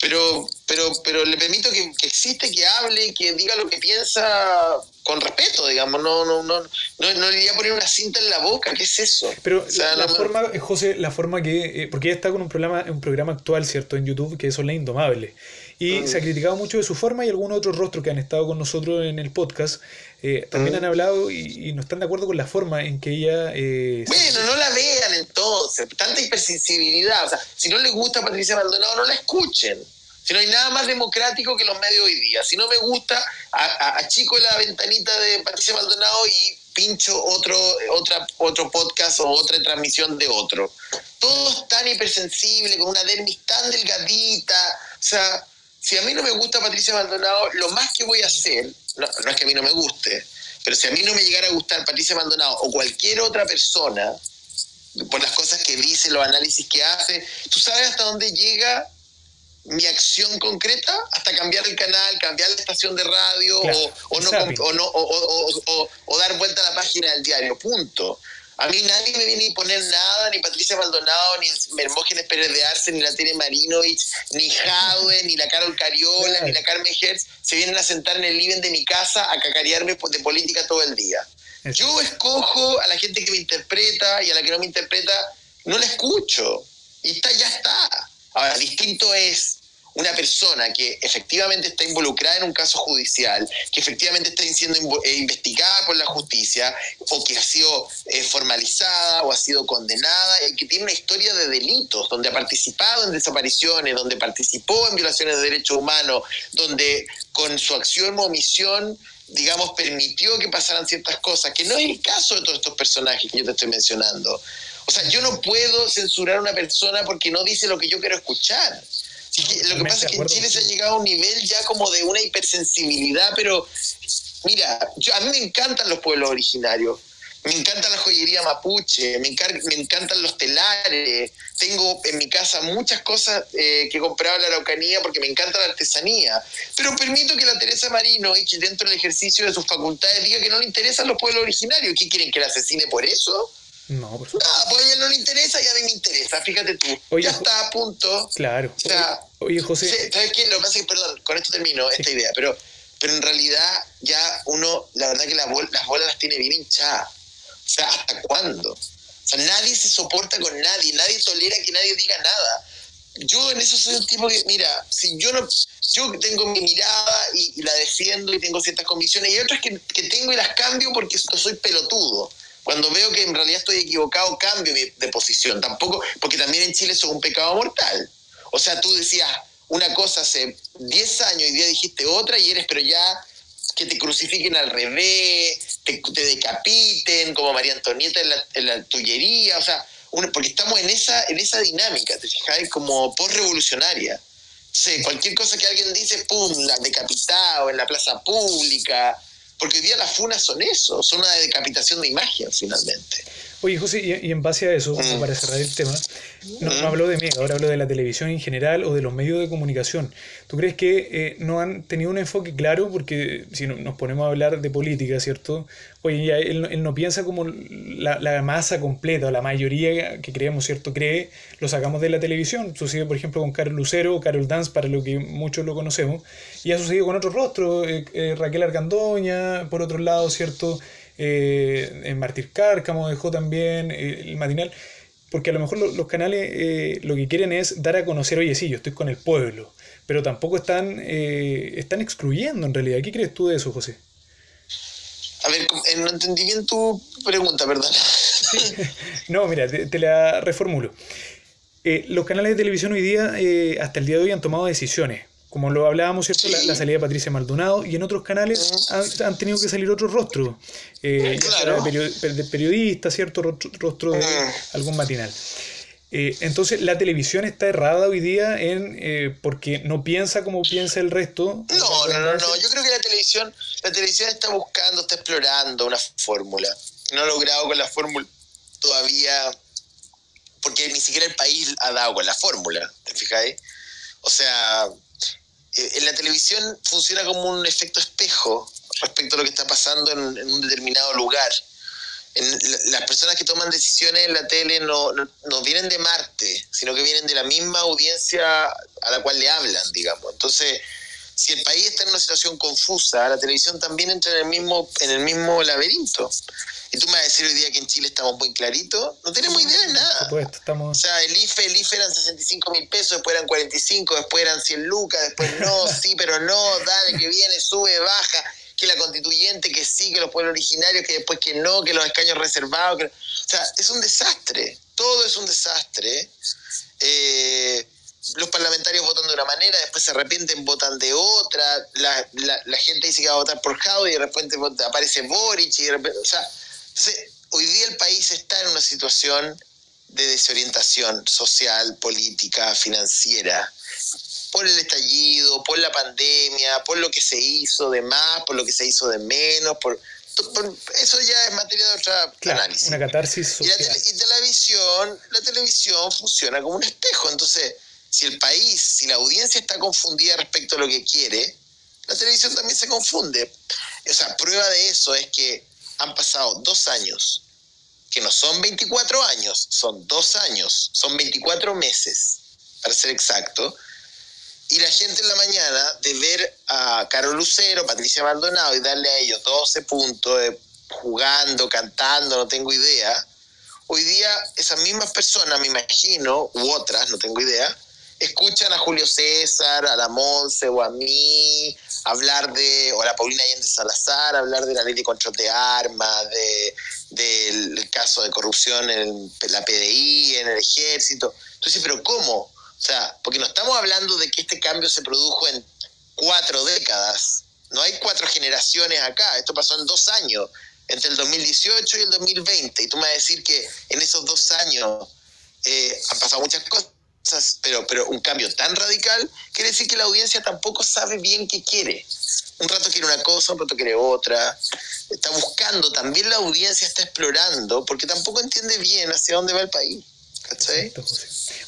Pero, pero, pero le permito que, existe, que hable, que diga lo que piensa con respeto, digamos. No, no, no, no, no le iría a poner una cinta en la boca, ¿qué es eso? Pero la, forma, José, la forma que. Eh, porque ella está con un programa, un programa actual, ¿cierto? En YouTube, que es Online Indomable. Y se ha criticado mucho de su forma y algunos otros rostros que han estado con nosotros en el podcast eh, también han hablado y, no están de acuerdo con la forma en que ella... Eh, bueno, no la vean entonces, tanta hipersensibilidad. O sea, si no les gusta Patricia Maldonado, no la escuchen. Si no hay nada más democrático que los medios hoy día. Si no me gusta, a, chico la ventanita de Patricia Maldonado y pincho otro, otra, otro podcast o otra transmisión de otro. Todos tan hipersensibles, con una dermis tan delgadita. O sea, si a mí no me gusta Patricia Maldonado, lo más que voy a hacer, no, es que a mí no me guste, pero si a mí no me llegara a gustar Patricia Maldonado o cualquier otra persona, por las cosas que dice, los análisis que hace, ¿tú sabes hasta dónde llega mi acción concreta? Hasta cambiar el canal, cambiar la estación de radio o, no, o, o, dar vuelta a la página del diario, punto. A mí nadie me viene a imponer nada, ni Patricia Maldonado, ni Hermógenes Pérez de Arce, ni la Tere Marinovich, ni Jadwe, ni la Carol Cariola, ni la Carmen Hertz, se vienen a sentar en el living de mi casa a cacarearme de política todo el día. Yo escojo a la gente que me interpreta y a la que no me interpreta, no la escucho. Y está, ya está. Ahora, distinto es una persona que efectivamente está involucrada en un caso judicial, que efectivamente está siendo eh, investigada por la justicia, o que ha sido eh, formalizada o ha sido condenada, y que tiene una historia de delitos, donde ha participado en desapariciones, donde participó en violaciones de derechos humanos, donde con su acción o omisión digamos, permitió que pasaran ciertas cosas, que no es el caso de todos estos personajes que yo te estoy mencionando. O sea, yo no puedo censurar a una persona porque no dice lo que yo quiero escuchar lo que pasa es que en Chile se ha llegado a un nivel ya como de una hipersensibilidad, pero mira, yo, a mí me encantan los pueblos originarios. Me encanta la joyería mapuche, me, me encantan los telares. Tengo en mi casa muchas cosas eh, que compraba en la Araucanía porque me encanta la artesanía. Pero permito que la Teresa Marino, y que dentro del ejercicio de sus facultades, diga que no le interesan los pueblos originarios. ¿Qué quieren que la asesine por eso? No, por Ah, pues a ella no le interesa y a mí me interesa, fíjate tú. ya está a punto. Claro. Oye, José. ¿Sabes qué? Lo que pasa es que, perdón, con esto termino esta idea, pero, pero en realidad ya uno, la verdad que las bolas las tiene bien hinchadas. O sea, ¿hasta cuándo? O sea, nadie se soporta con nadie, nadie tolera que nadie diga nada. yo en eso soy un tipo que, mira, si yo no, yo tengo mi mirada y, la defiendo y tengo ciertas convicciones, y otras que, que, tengo y las cambio porque soy pelotudo. Cuando veo que en realidad estoy equivocado, cambio de posición. Tampoco, porque también en Chile eso es un pecado mortal. O sea, tú decías una cosa hace 10 años y día dijiste otra y eres, pero ya que te crucifiquen al revés, te, decapiten, como María Antonieta en la, en la tullería, o sea, porque estamos en esa, en esa dinámica, ¿te fijas? Como post-revolucionaria. Entonces, cualquier cosa que alguien dice, ¡pum!, la decapitado en la plaza pública, porque hoy día las funas son eso, son una decapitación de imagen finalmente. Oye, José, y, en base a eso, mm. para cerrar el tema, no, no, mm. hablo de mí, ahora hablo de la televisión en general o de los medios de comunicación. ¿Tú crees que eh, no han tenido un enfoque claro? Porque si nos ponemos a hablar de política, ¿cierto? Oye, ya él, no piensa como la, masa completa o la mayoría que creemos, ¿cierto? Cree, lo sacamos de la televisión. Sucede, por ejemplo, con Carol Lucero o Carol Dance, para lo que muchos lo conocemos. Y ha sucedido con otros rostros, eh, eh, Raquel Argandoña, por otro lado, ¿cierto? Eh, en Martir Cárcamo dejó también eh, el matinal, porque a lo mejor los canales eh, lo que quieren es dar a conocer, oye, sí, yo estoy con el pueblo, pero tampoco están, eh, están excluyendo en realidad. ¿Qué crees tú de eso, José? A ver, no entendí bien tu pregunta, perdón. No, mira, te, la reformulo. los canales de televisión hoy día, hasta el día de hoy, han tomado decisiones como lo hablábamos, ¿cierto? La, salida de Patricia Maldonado y en otros canales han, tenido que salir otros rostros, eh, de, periodista, ¿cierto? Rostro, de algún matinal. Eh, entonces, la televisión está errada hoy día en eh, porque no piensa como piensa el resto. No, no, no, no. Yo creo que la televisión, la televisión está buscando, está explorando una fórmula. No ha logrado con la fórmula todavía, porque ni siquiera el país ha dado con la fórmula, ¿te fijáis? O sea, eh, en la televisión funciona como un efecto espejo respecto a lo que está pasando en, un determinado lugar. las personas que toman decisiones en la tele no, no, vienen de Marte, sino que vienen de la misma audiencia a la cual le hablan, digamos. Entonces, si el país está en una situación confusa, la televisión también entra en el mismo, en el mismo laberinto. Y tú me vas a decir hoy día que en Chile estamos muy claritos. No tenemos idea de nada. Supuesto, estamos... O sea, el IFE, el IFE eran 65 mil pesos, después eran 45, después eran 100 lucas, después no, sí, pero no, dale, que viene, sube, baja, que la constituyente, que sí, que los pueblos originarios, que después que no, que los escaños reservados. O sea, es un desastre. Todo es un desastre. Eh, los parlamentarios votan de una manera, después se arrepienten, votan de otra, la, la, gente dice que va a votar por Jau y de repente aparece Boric y de repente, o sea, entonces, hoy día el país está en una situación de desorientación social, política, financiera, por el estallido, por la pandemia, por lo que se hizo de más, por lo que se hizo de menos, por, eso ya es materia de otra análisis. Una catarsis social. Y, la televisión, la televisión funciona como un espejo, entonces si el país, si la audiencia está confundida respecto a lo que quiere, la televisión también se confunde. O sea, prueba de eso es que han pasado dos años, que no son 24 años, son dos años, son 24 meses, para ser exacto, y la gente en la mañana de ver a Carol Lucero, Patricia Maldonado y darle a ellos 12 puntos de, jugando, cantando, no tengo idea, hoy día esas mismas personas, me imagino, u otras, no tengo idea, escuchan a Julio César, a la Monse o a mí hablar de, o a la Paulina Allende Salazar, hablar de la ley de control de armas, de, del caso de corrupción en la PDI, en el ejército. Entonces, ¿pero cómo? O sea, porque no estamos hablando de que este cambio se produjo en cuatro décadas. No hay cuatro generaciones acá. Esto pasó en dos años, entre el 2018 y el 2020. Y tú me vas a decir que en esos dos años eh, han pasado muchas cosas pero, pero un cambio tan radical quiere decir que la audiencia tampoco sabe bien qué quiere. Un rato quiere una cosa, un rato quiere otra. Está buscando, también la audiencia está explorando, porque tampoco entiende bien hacia dónde va el país. ¿Cachai?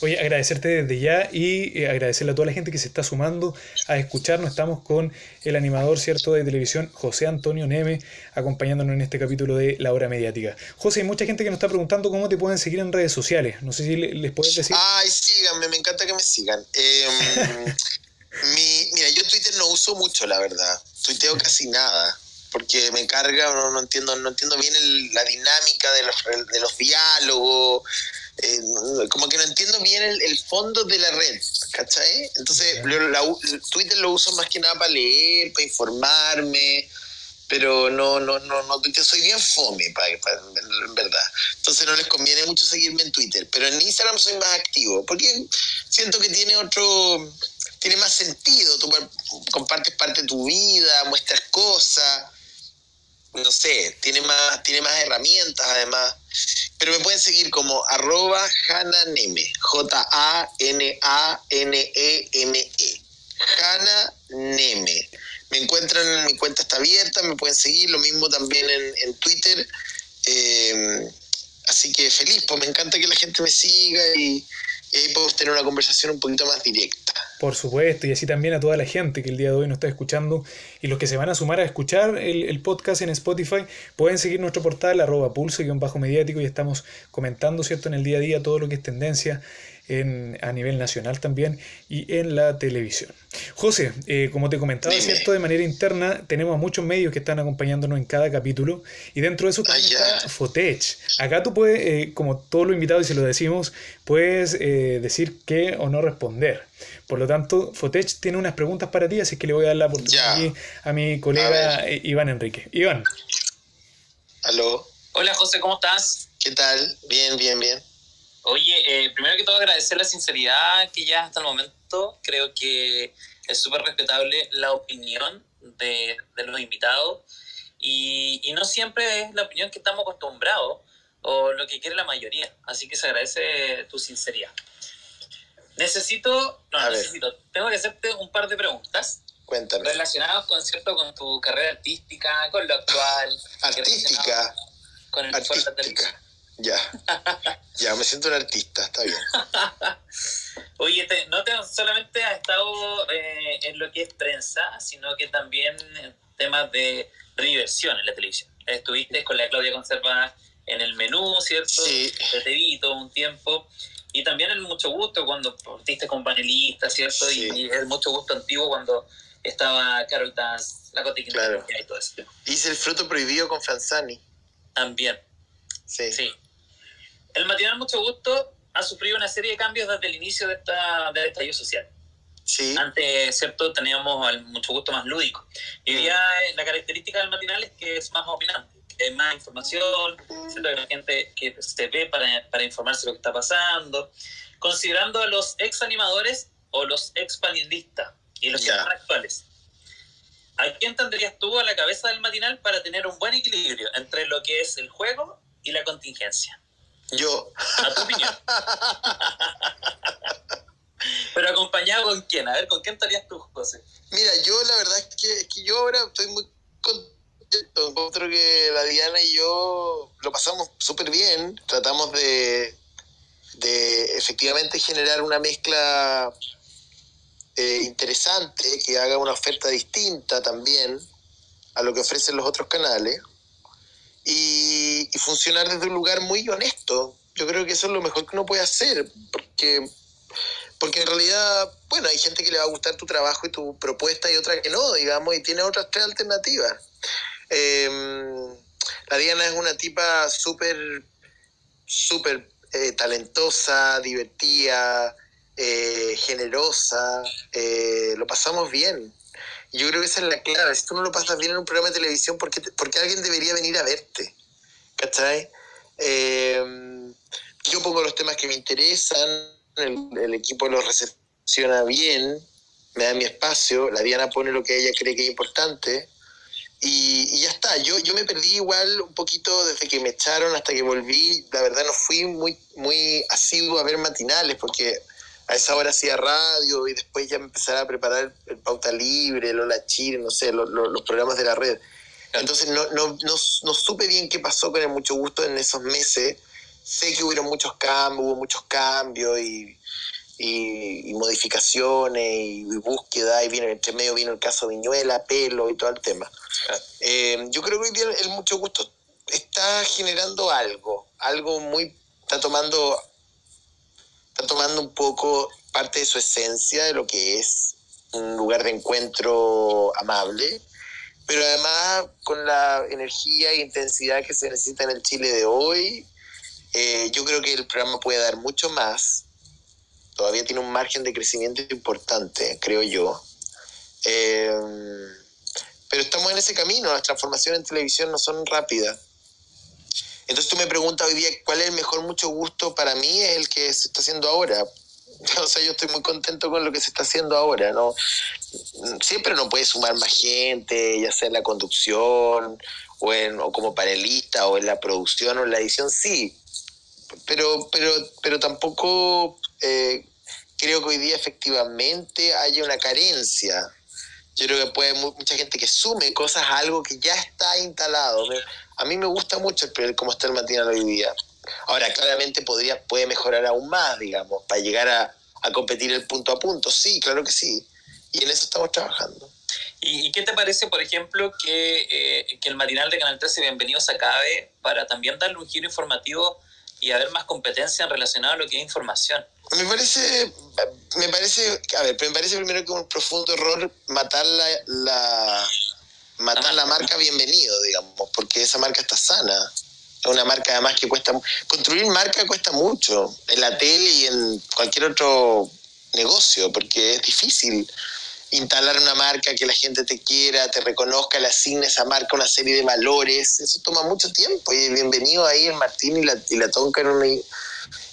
Oye, agradecerte desde ya y eh, agradecerle a toda la gente que se está sumando a escucharnos. Estamos con el animador, ¿cierto?, de televisión, José Antonio Neme, acompañándonos en este capítulo de La Hora Mediática. José, hay mucha gente que nos está preguntando cómo te pueden seguir en redes sociales. No sé si les puedes decir. Ay, síganme, me encanta que me sigan. Em, mira, yo Twitter no uso mucho, la verdad. Tuiteo casi nada porque me carga, no, entiendo no entiendo bien la dinámica de los, de los diálogos, eh, como que no entiendo bien el, fondo de la red, ¿cachai? Entonces, la, Twitter lo uso más que nada para leer, para informarme, pero no, no, no, no yo soy bien fome, en verdad. Entonces no les conviene mucho seguirme en Twitter, pero en Instagram soy más activo, porque siento que tiene otro, tiene más sentido, tú compartes parte de tu vida, muestras cosas, no sé, tiene más, tiene más herramientas además. Pero me pueden seguir como arroba Hananeme, J-A-N-A-N-E-M-E. Hanna Neme. Me encuentran, mi cuenta está abierta, me pueden seguir, lo mismo también en, Twitter. Eh, así que feliz, pues me encanta que la gente me siga y, y ahí podemos tener una conversación un poquito más directa. Por supuesto, y así también a toda la gente que el día de hoy nos está escuchando y los que se van a sumar a escuchar el, podcast en Spotify, pueden seguir nuestro portal arroba pulso-mediático y estamos comentando, ¿cierto?, en el día a día todo lo que es tendencia a nivel nacional también y en la televisión. José, eh, como te comentaba, ¿cierto? De manera interna tenemos muchos medios que están acompañándonos en cada capítulo y dentro de eso también está Fotech. Acá tú puedes, eh, como todos los invitados y se lo decimos, puedes eh, decir qué o no responder. Por lo tanto, Fotech tiene unas preguntas para ti, así que le voy a dar la oportunidad a mi colega Iván Enrique. Iván. Aló. Hola José, ¿cómo estás? ¿Qué tal? Bien, bien, bien. Oye, eh, primero que todo agradecer la sinceridad que ya hasta el momento creo que es súper respetable la opinión de, los invitados y, no siempre es la opinión que estamos acostumbrados o lo que quiere la mayoría, así que se agradece tu sinceridad. Necesito, no, necesito, tengo que hacerte un par de preguntas. Cuéntame. Relacionadas con, ¿cierto? con tu carrera artística, con lo actual. artística. Con el artística. Ya. ya, me siento un artista, está bien. Oye, no te, solamente has estado eh, en lo que es prensa, sino que también en temas de diversión en la televisión. Estuviste con la Claudia Conserva en el menú, ¿cierto? Sí. Te vi todo un tiempo. Y también el mucho gusto cuando partiste con panelistas, ¿cierto? Y, el mucho gusto antiguo cuando estaba Carol Dance, la Cotiquina claro. y todo eso. Hice el fruto prohibido con Franzani. También. Sí. Sí. El matinal Mucho Gusto ha sufrido una serie de cambios desde el inicio de esta, del estallido social. Sí. Antes, ¿cierto? Teníamos al mucho gusto más lúdico. Y hoy día mm. la característica del matinal es que es más opinante, que hay más información, ¿cierto? Hay gente que se ve para, para informarse de lo que está pasando. Considerando a los ex animadores o los ex panelistas y los yeah. actuales. ¿A quién tendrías tú a la cabeza del matinal para tener un buen equilibrio entre lo que es el juego y la contingencia? Yo. A tu opinión. Pero acompañado con quién? A ver, ¿con quién estarías tú, José? Mira, yo la verdad es que, que yo ahora estoy muy contento. Encuentro que la Diana y yo lo pasamos súper bien. Tratamos de, de efectivamente generar una mezcla eh, interesante que haga una oferta distinta también a lo que ofrecen los otros canales y, funcionar desde un lugar muy honesto. Yo creo que eso es lo mejor que uno puede hacer, porque, porque en realidad, bueno, hay gente que le va a gustar tu trabajo y tu propuesta y otra que no, digamos, y tiene otras tres alternativas. Em, la Diana es una tipa súper, súper eh, talentosa, divertida, eh, generosa, eh, lo pasamos bien. Yo creo que esa es la clave. Si tú no lo pasas bien en un programa de televisión, ¿por qué, porque alguien debería venir a verte? ¿Cachai? Eh, yo pongo los temas que me interesan, el, equipo los recepciona bien, me da mi espacio, la Diana pone lo que ella cree que es importante. Y, y, ya está, yo, yo me perdí igual un poquito desde que me echaron hasta que volví. La verdad no fui muy, muy asiduo a ver matinales porque a esa hora hacía radio y después ya me empezaba a preparar el Pauta Libre, Lola Chile, no sé, los programas de la red. Entonces no, no, no, supe bien qué pasó con el Mucho Gusto en esos meses. Sé que hubo muchos cambios, hubo muchos cambios y, y, modificaciones y, búsqueda, y viene, entre medio vino el caso Viñuela, pelo y todo el tema. Eh, yo creo que hoy día el Mucho Gusto está generando algo, algo muy, está tomando tomando un poco parte de su esencia, de lo que es un lugar de encuentro amable, pero además con la energía e intensidad que se necesita en el Chile de hoy, Eh, yo creo que el programa puede dar mucho más. Todavía tiene un margen de crecimiento importante, creo yo. Eh, pero estamos en ese camino. Las transformaciones en televisión no son rápidas. Entonces tú me preguntas hoy día cuál es el mejor mucho gusto para mí, es el que se está haciendo ahora. O sea, yo estoy muy contento con lo que se está haciendo ahora, ¿no? Siempre no puede sumar más gente, ya sea en la conducción, o, en, o como panelista, o en la producción, o en la edición, sí. Pero, pero, pero tampoco eh, creo que hoy día efectivamente haya una carencia. Yo creo que puede mucha gente que sume cosas a algo que ya está instalado. A mí me gusta mucho el, cómo está el matinal hoy día. Ahora, claramente podría, puede mejorar aún más, digamos, para llegar a, competir el punto a punto. Sí, claro que sí. Y en eso estamos trabajando. ¿Y, qué te parece, por ejemplo, que, eh, que el matinal de Canal 13 Bienvenidos acabe para también darle un giro informativo y haber más competencia en relacionado a lo que es información? Me parece, me parece, a ver, me parece primero que un profundo error matar la, la matar la marca bienvenido, digamos, porque esa marca está sana. Es una marca además que cuesta... Construir marca cuesta mucho en la tele y en cualquier otro negocio, porque es difícil instalar una marca que la gente te quiera, te reconozca, le asigne a esa marca una serie de valores. Eso toma mucho tiempo. Y bienvenido ahí el Martín y la, y la Tonka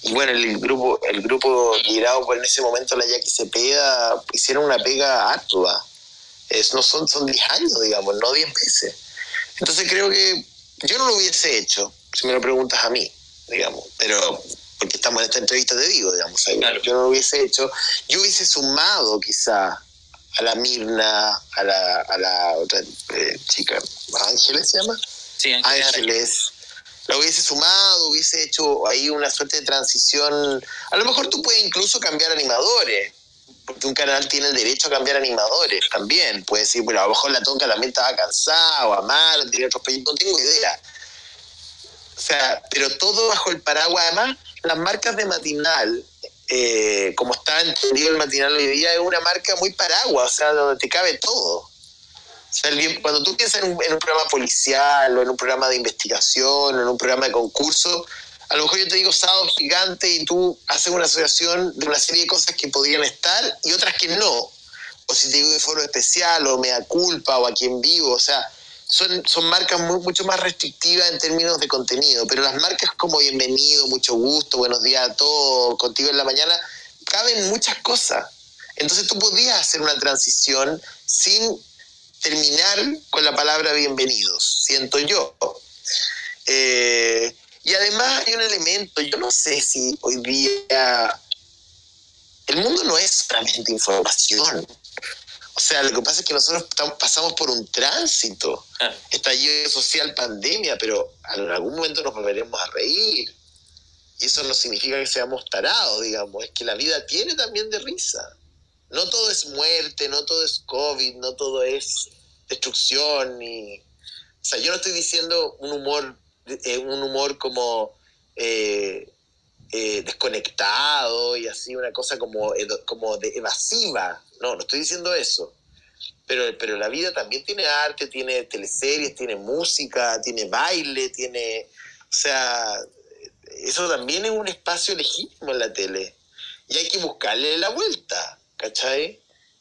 y bueno, el grupo, el grupo liderado por en ese momento la Jackie Cepeda hicieron una pega ardua. Es, no son, son 10 años, digamos, no 10 meses. Entonces creo que yo no lo hubiese hecho, si me lo preguntas a mí, digamos, pero porque estamos en esta entrevista te digo, digamos, yo no lo hubiese hecho, yo hubiese sumado quizá a la Mirna, a la, a la otra eh, chica, Ángeles se llama, sí, Ángeles, la hubiese sumado, hubiese hecho ahí una suerte de transición, a lo mejor tú puedes incluso cambiar animadores, porque un canal tiene el derecho a cambiar animadores también. Puede decir, bueno, a lo mejor la tonca también estaba cansada, o amar, tenía otros proyectos, no tengo idea. O sea, pero todo bajo el paraguas. Además, las marcas de matinal, eh, como está entendido el matinal hoy día, es una marca muy paraguas, o sea, donde te cabe todo. O sea, cuando tú piensas en un programa policial o en un programa de investigación o en un programa de concurso, a lo mejor yo te digo sábado gigante y tú haces una asociación de una serie de cosas que podrían estar y otras que no. O si te digo de foro especial o mea culpa o a quien vivo, o sea, son, son marcas mucho más restrictivas en términos de contenido, pero las marcas como bienvenido, mucho gusto, buenos días a todos, contigo en la mañana, caben muchas cosas. Entonces tú podías hacer una transición sin terminar con la palabra bienvenidos, siento yo. Eh, y además hay un elemento, yo no sé si hoy día el mundo no es solamente información. O sea, lo que pasa es que nosotros pasamos por un tránsito, ah. estallido social, pandemia, pero en algún momento nos volveremos a reír. Y eso no significa que seamos tarados, digamos, es que la vida tiene también de risa. No todo es muerte, no todo es COVID, no todo es destrucción. Y... O sea, yo no estoy diciendo un humor eh, un humor como eh, eh, desconectado y así, una cosa como, como de evasiva. No, no estoy diciendo eso. Pero, pero la vida también tiene arte, tiene teleseries, tiene música, tiene baile, tiene... O sea, eso también es un espacio legítimo en la tele. Y hay que buscarle la vuelta, ¿cachai?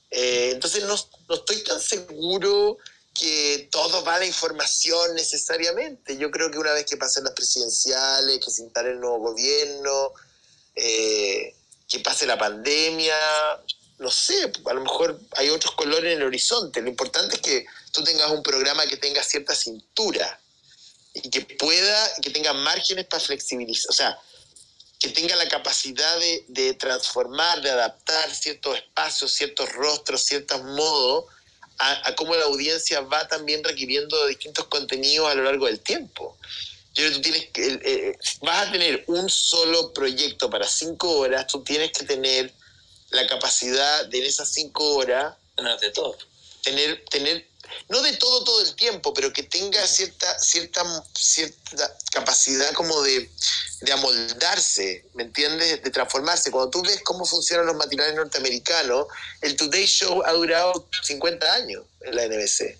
entonces no, no estoy tan seguro que todo va a la información necesariamente. Yo creo que una vez que pasen las presidenciales, que se instale el nuevo gobierno, eh, que pase la pandemia, no sé, a lo mejor hay otros colores en el horizonte. Lo importante es que tú tengas un programa que tenga cierta cintura y que pueda, que tenga márgenes para flexibilizar, o sea, que tenga la capacidad de, de transformar, de adaptar ciertos espacios, ciertos rostros, ciertos modos a, cómo la audiencia va también requiriendo distintos contenidos a lo largo del tiempo. Yo creo que tú tienes que, eh, vas a tener un solo proyecto para cinco horas, tú tienes que tener la capacidad de en esas cinco horas... No, de todo. Tener, tener no de todo todo el tiempo, pero que tenga cierta, cierta, cierta capacidad como de, de amoldarse, ¿me entiendes? De transformarse. Cuando tú ves cómo funcionan los matinales norteamericanos, el Today Show ha durado 50 años en la NBC.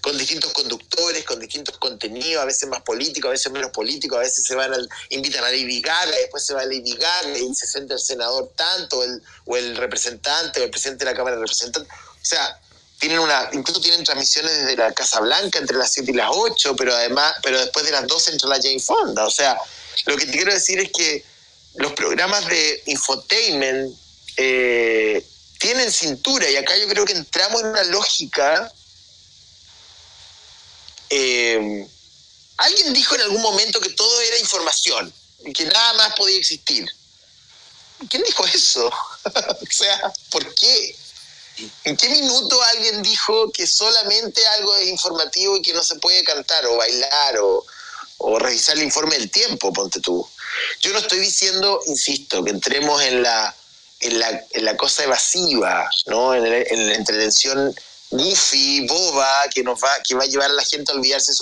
con distintos conductores, con distintos contenidos, a veces más políticos, a veces menos políticos, a veces se van al, invitan a Lady Gaga, después se va a Lady Gaga y se siente el senador tanto, o el, o el representante, o el presidente de la Cámara de Representantes. O sea, tienen una, incluso tienen transmisiones desde la Casa Blanca entre las 7 y las 8, pero además, pero después de las 12 entra la Jane Fonda. O sea, lo que te quiero decir es que los programas de infotainment eh, tienen cintura y acá yo creo que entramos en una lógica eh, alguien dijo en algún momento que todo era información y que nada más podía existir. ¿Quién dijo eso? o sea, ¿por qué? ¿En qué minuto alguien dijo que solamente algo es informativo y que no se puede cantar o bailar o, revisar el informe del tiempo, ponte tú? Yo no estoy diciendo, insisto, que entremos en la, en la, en la cosa evasiva, ¿no? en, la entretención goofy, boba, que nos va, que va a llevar a la gente a olvidarse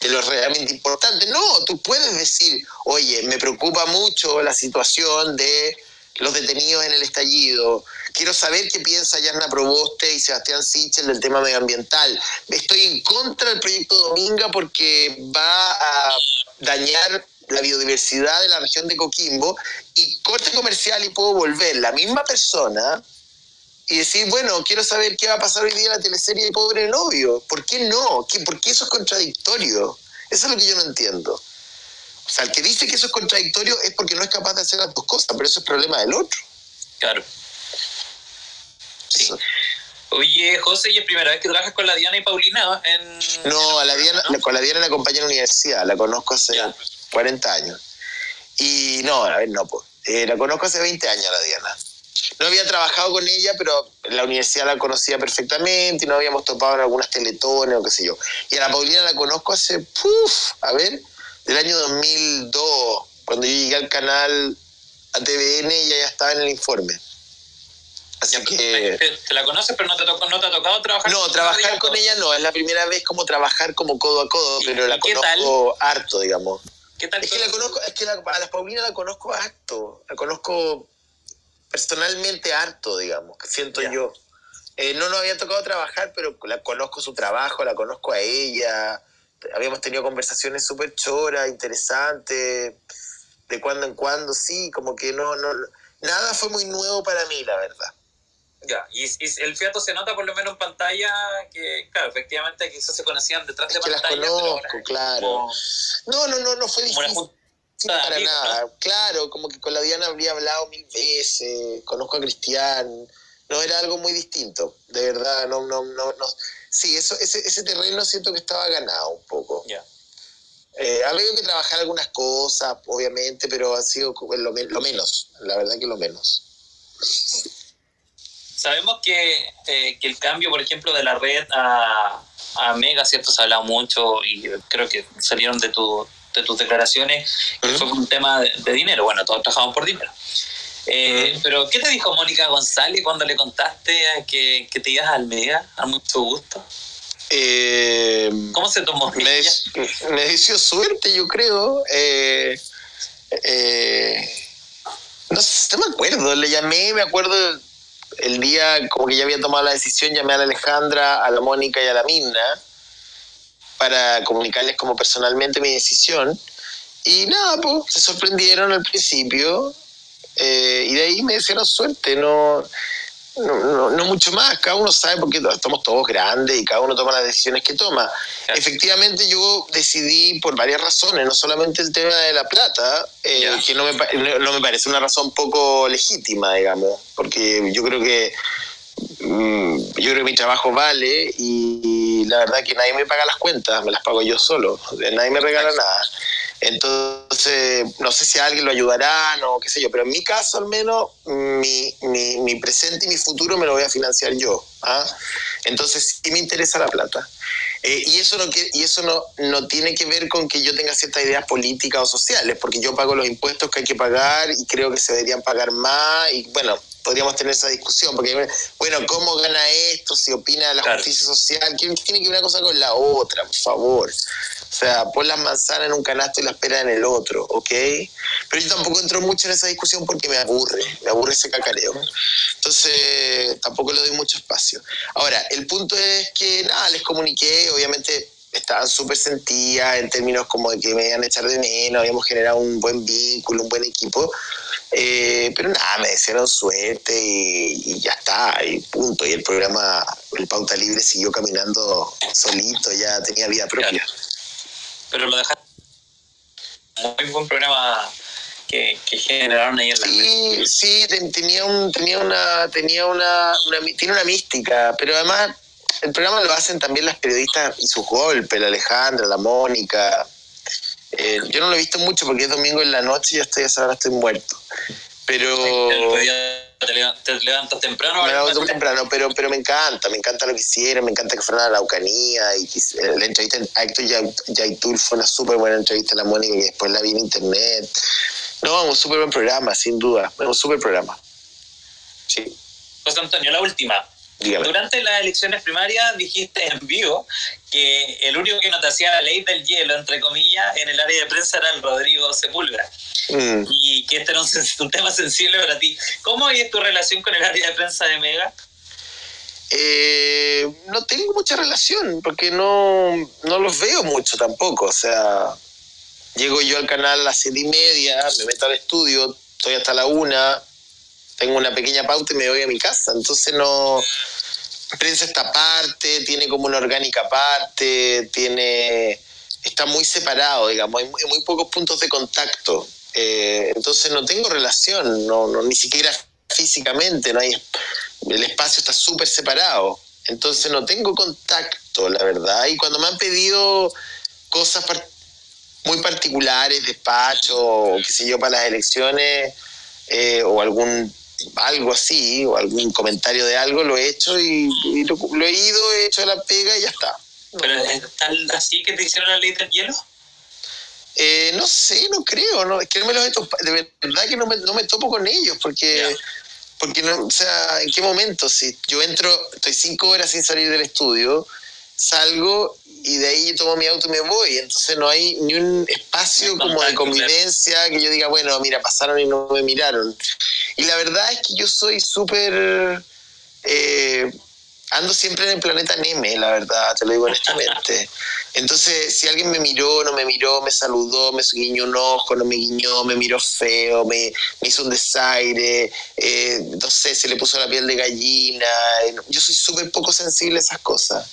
de lo realmente importante. No, tú puedes decir, oye, me preocupa mucho la situación de los detenidos en el estallido. Quiero saber qué piensa Yarna Proboste y Sebastián Sichel del tema medioambiental. Estoy en contra del proyecto Dominga porque va a dañar la biodiversidad de la región de Coquimbo y corte comercial y puedo volver la misma persona y decir, bueno, quiero saber qué va a pasar hoy día en la teleserie de Pobre Novio. ¿Por qué no? ¿Qué, ¿Por qué eso es contradictorio? Eso es lo que yo no entiendo. O sea, el que dice que eso es contradictorio es porque no es capaz de hacer las dos cosas, pero eso es problema del otro. Claro. Sí. Oye, José, ¿y es primera vez que trabajas con la Diana y Paulina? En... No, a la Diana, con la Diana la acompañé en la universidad, la conozco hace 40 años. Y no, a ver, no, pues. Eh, la conozco hace 20 años la Diana no había trabajado con ella, pero la universidad la conocía perfectamente y nos habíamos topado en algunas teletones o qué sé yo. Y a la Paulina la conozco hace, puff, a ver, del año 2002, cuando yo llegué al canal a TVN y ella ya estaba en el informe. Así que... Te, la conoces, pero no te, no te ha tocado trabajar No, trabajar con ella no, es la primera vez como trabajar como codo a codo, pero la conozco harto, digamos. ¿Qué tal? Es que la conozco, es que a la Paulina la conozco harto, la conozco personalmente harto, digamos, que siento yo. Eh, no nos había tocado trabajar, pero la conozco su trabajo, la conozco a ella. Habíamos tenido conversaciones súper choras, interesantes, de cuando en cuando, sí, como que no, no, nada fue muy nuevo para mí, la verdad. Ya, y, el fiato se nota por lo menos en pantalla que, claro, efectivamente quizás se conocían detrás de que pantalla. las conozco, claro. No, no, no, no fue difícil para nada. Claro, como que con la Diana habría hablado mil veces, conozco a Cristian, no era algo muy distinto, de verdad, no, no, no, no. Sí, eso, ese, ese terreno siento que estaba ganado un poco. Ya. Eh, ha habido que trabajar algunas cosas, obviamente, pero ha sido lo, lo menos, la verdad que lo menos. Sabemos que, eh, que, el cambio, por ejemplo, de la red a, a Mega, ¿cierto? Se ha hablado mucho y creo que salieron de tu, de tus declaraciones, que fue un tema de, dinero. Bueno, todos trabajamos por dinero. Eh, pero, ¿qué te dijo Mónica González cuando le contaste que, que te ibas al Mega? A mucho gusto. Eh, ¿Cómo se tomó? Me, me deseó suerte, yo creo. Eh, no sé, no me acuerdo. Le llamé, me acuerdo el día como que ya había tomado la decisión, llamé a la Alejandra, a la Mónica y a la Minna para comunicarles como personalmente mi decisión. Y nada, pues se sorprendieron al principio eh, y de ahí me desearon suerte, no, no, no, mucho más, cada uno sabe porque estamos todos grandes y cada uno toma las decisiones que toma. Efectivamente yo decidí por varias razones, no solamente el tema de la plata, eh, que no me, no me parece una razón poco legítima, digamos, porque yo creo que yo creo que mi trabajo vale y, la verdad que nadie me paga las cuentas, me las pago yo solo, nadie me regala nada. Entonces, no sé si a alguien lo ayudará o qué sé yo, pero en mi caso al menos, mi, mi, presente y mi futuro me lo voy a financiar yo. ¿ah? Entonces, sí me interesa la plata. Eh, y eso, no, y eso no, no tiene que ver con que yo tenga ciertas ideas políticas o sociales, porque yo pago los impuestos que hay que pagar y creo que se deberían pagar más. Y bueno, podríamos tener esa discusión, porque, bueno, ¿cómo gana esto? Si opina la justicia social, ¿qué tiene que ver una cosa con la otra, por favor? O sea, pon las manzanas en un canasto y las peras en el otro, ¿ok? Pero yo tampoco entro mucho en esa discusión porque me aburre, me aburre ese cacareo. Entonces, tampoco le doy mucho espacio. Ahora, el punto es que, nada, les comuniqué, obviamente estaban súper sentidas en términos como de que me iban a echar de menos, habíamos generado un buen vínculo, un buen equipo. Eh, pero nada, me desearon suerte y, ya está, y punto. Y el programa, el Pauta Libre siguió caminando solito, ya tenía vida propia. Pero lo dejaste. Muy buen programa que, generaron ahí en la Sí, sí, tenía, un, tenía, una, tenía una, tiene una mística, pero además el programa lo hacen también las periodistas y sus golpes, la Alejandra, la Mónica. Eh, yo no lo he visto mucho porque es domingo en la noche y ya estoy, a estoy muerto. Pero. ¿Te levantas temprano? Me levanto temprano, pero, pero me encanta, me encanta lo que hicieron, me encanta que fueran a la Ucanía y la entrevista a Héctor Yaitul fue una súper buena entrevista a la Mónica y después la vi en internet. No, un súper buen programa, sin duda, un súper programa. Sí. Pues Antonio, la última. Durante las elecciones primarias dijiste en vivo que el único que no te hacía la ley del hielo, entre comillas, en el área de prensa era el Rodrigo Sepúlveda. Mm. Y que este era un, tema sensible para ti. ¿Cómo es tu relación con el área de prensa de Mega? Eh, no tengo mucha relación porque no, no los veo mucho tampoco. O sea, llego yo al canal a las siete y media, me meto al estudio, estoy hasta la una, tengo una pequeña pauta y me voy a mi casa. Entonces no. Prensa esta parte, tiene como una orgánica parte, tiene. está muy separado, digamos, hay muy, pocos puntos de contacto. Eh, entonces no tengo relación, no, no, ni siquiera físicamente, no hay, el espacio está súper separado. Entonces no tengo contacto, la verdad. Y cuando me han pedido cosas muy particulares, despacho, o qué sé yo, para las elecciones, eh, o algún algo así, o algún comentario de algo, lo he hecho y, lo, he ido, he hecho la pega y ya está. ¿Pero es tal así que te hicieron la ley del hielo? Eh, no sé, no creo, no, es que no me los he topado, de verdad que no me, no me topo con ellos, porque, porque no, o sea, ¿en qué momento? Si yo entro, estoy cinco horas sin salir del estudio, salgo y de ahí tomo mi auto y me voy. Entonces no hay ni un espacio como de convivencia que yo diga, bueno, mira, pasaron y no me miraron. Y la verdad es que yo soy súper... Eh, ando siempre en el planeta Neme, la verdad, te lo digo honestamente. Entonces, si alguien me miró, no me miró, me saludó, me guiñó un ojo, no me guiñó, me miró feo, me, hizo un desaire, eh, no sé, se le puso la piel de gallina. Yo soy súper poco sensible a esas cosas.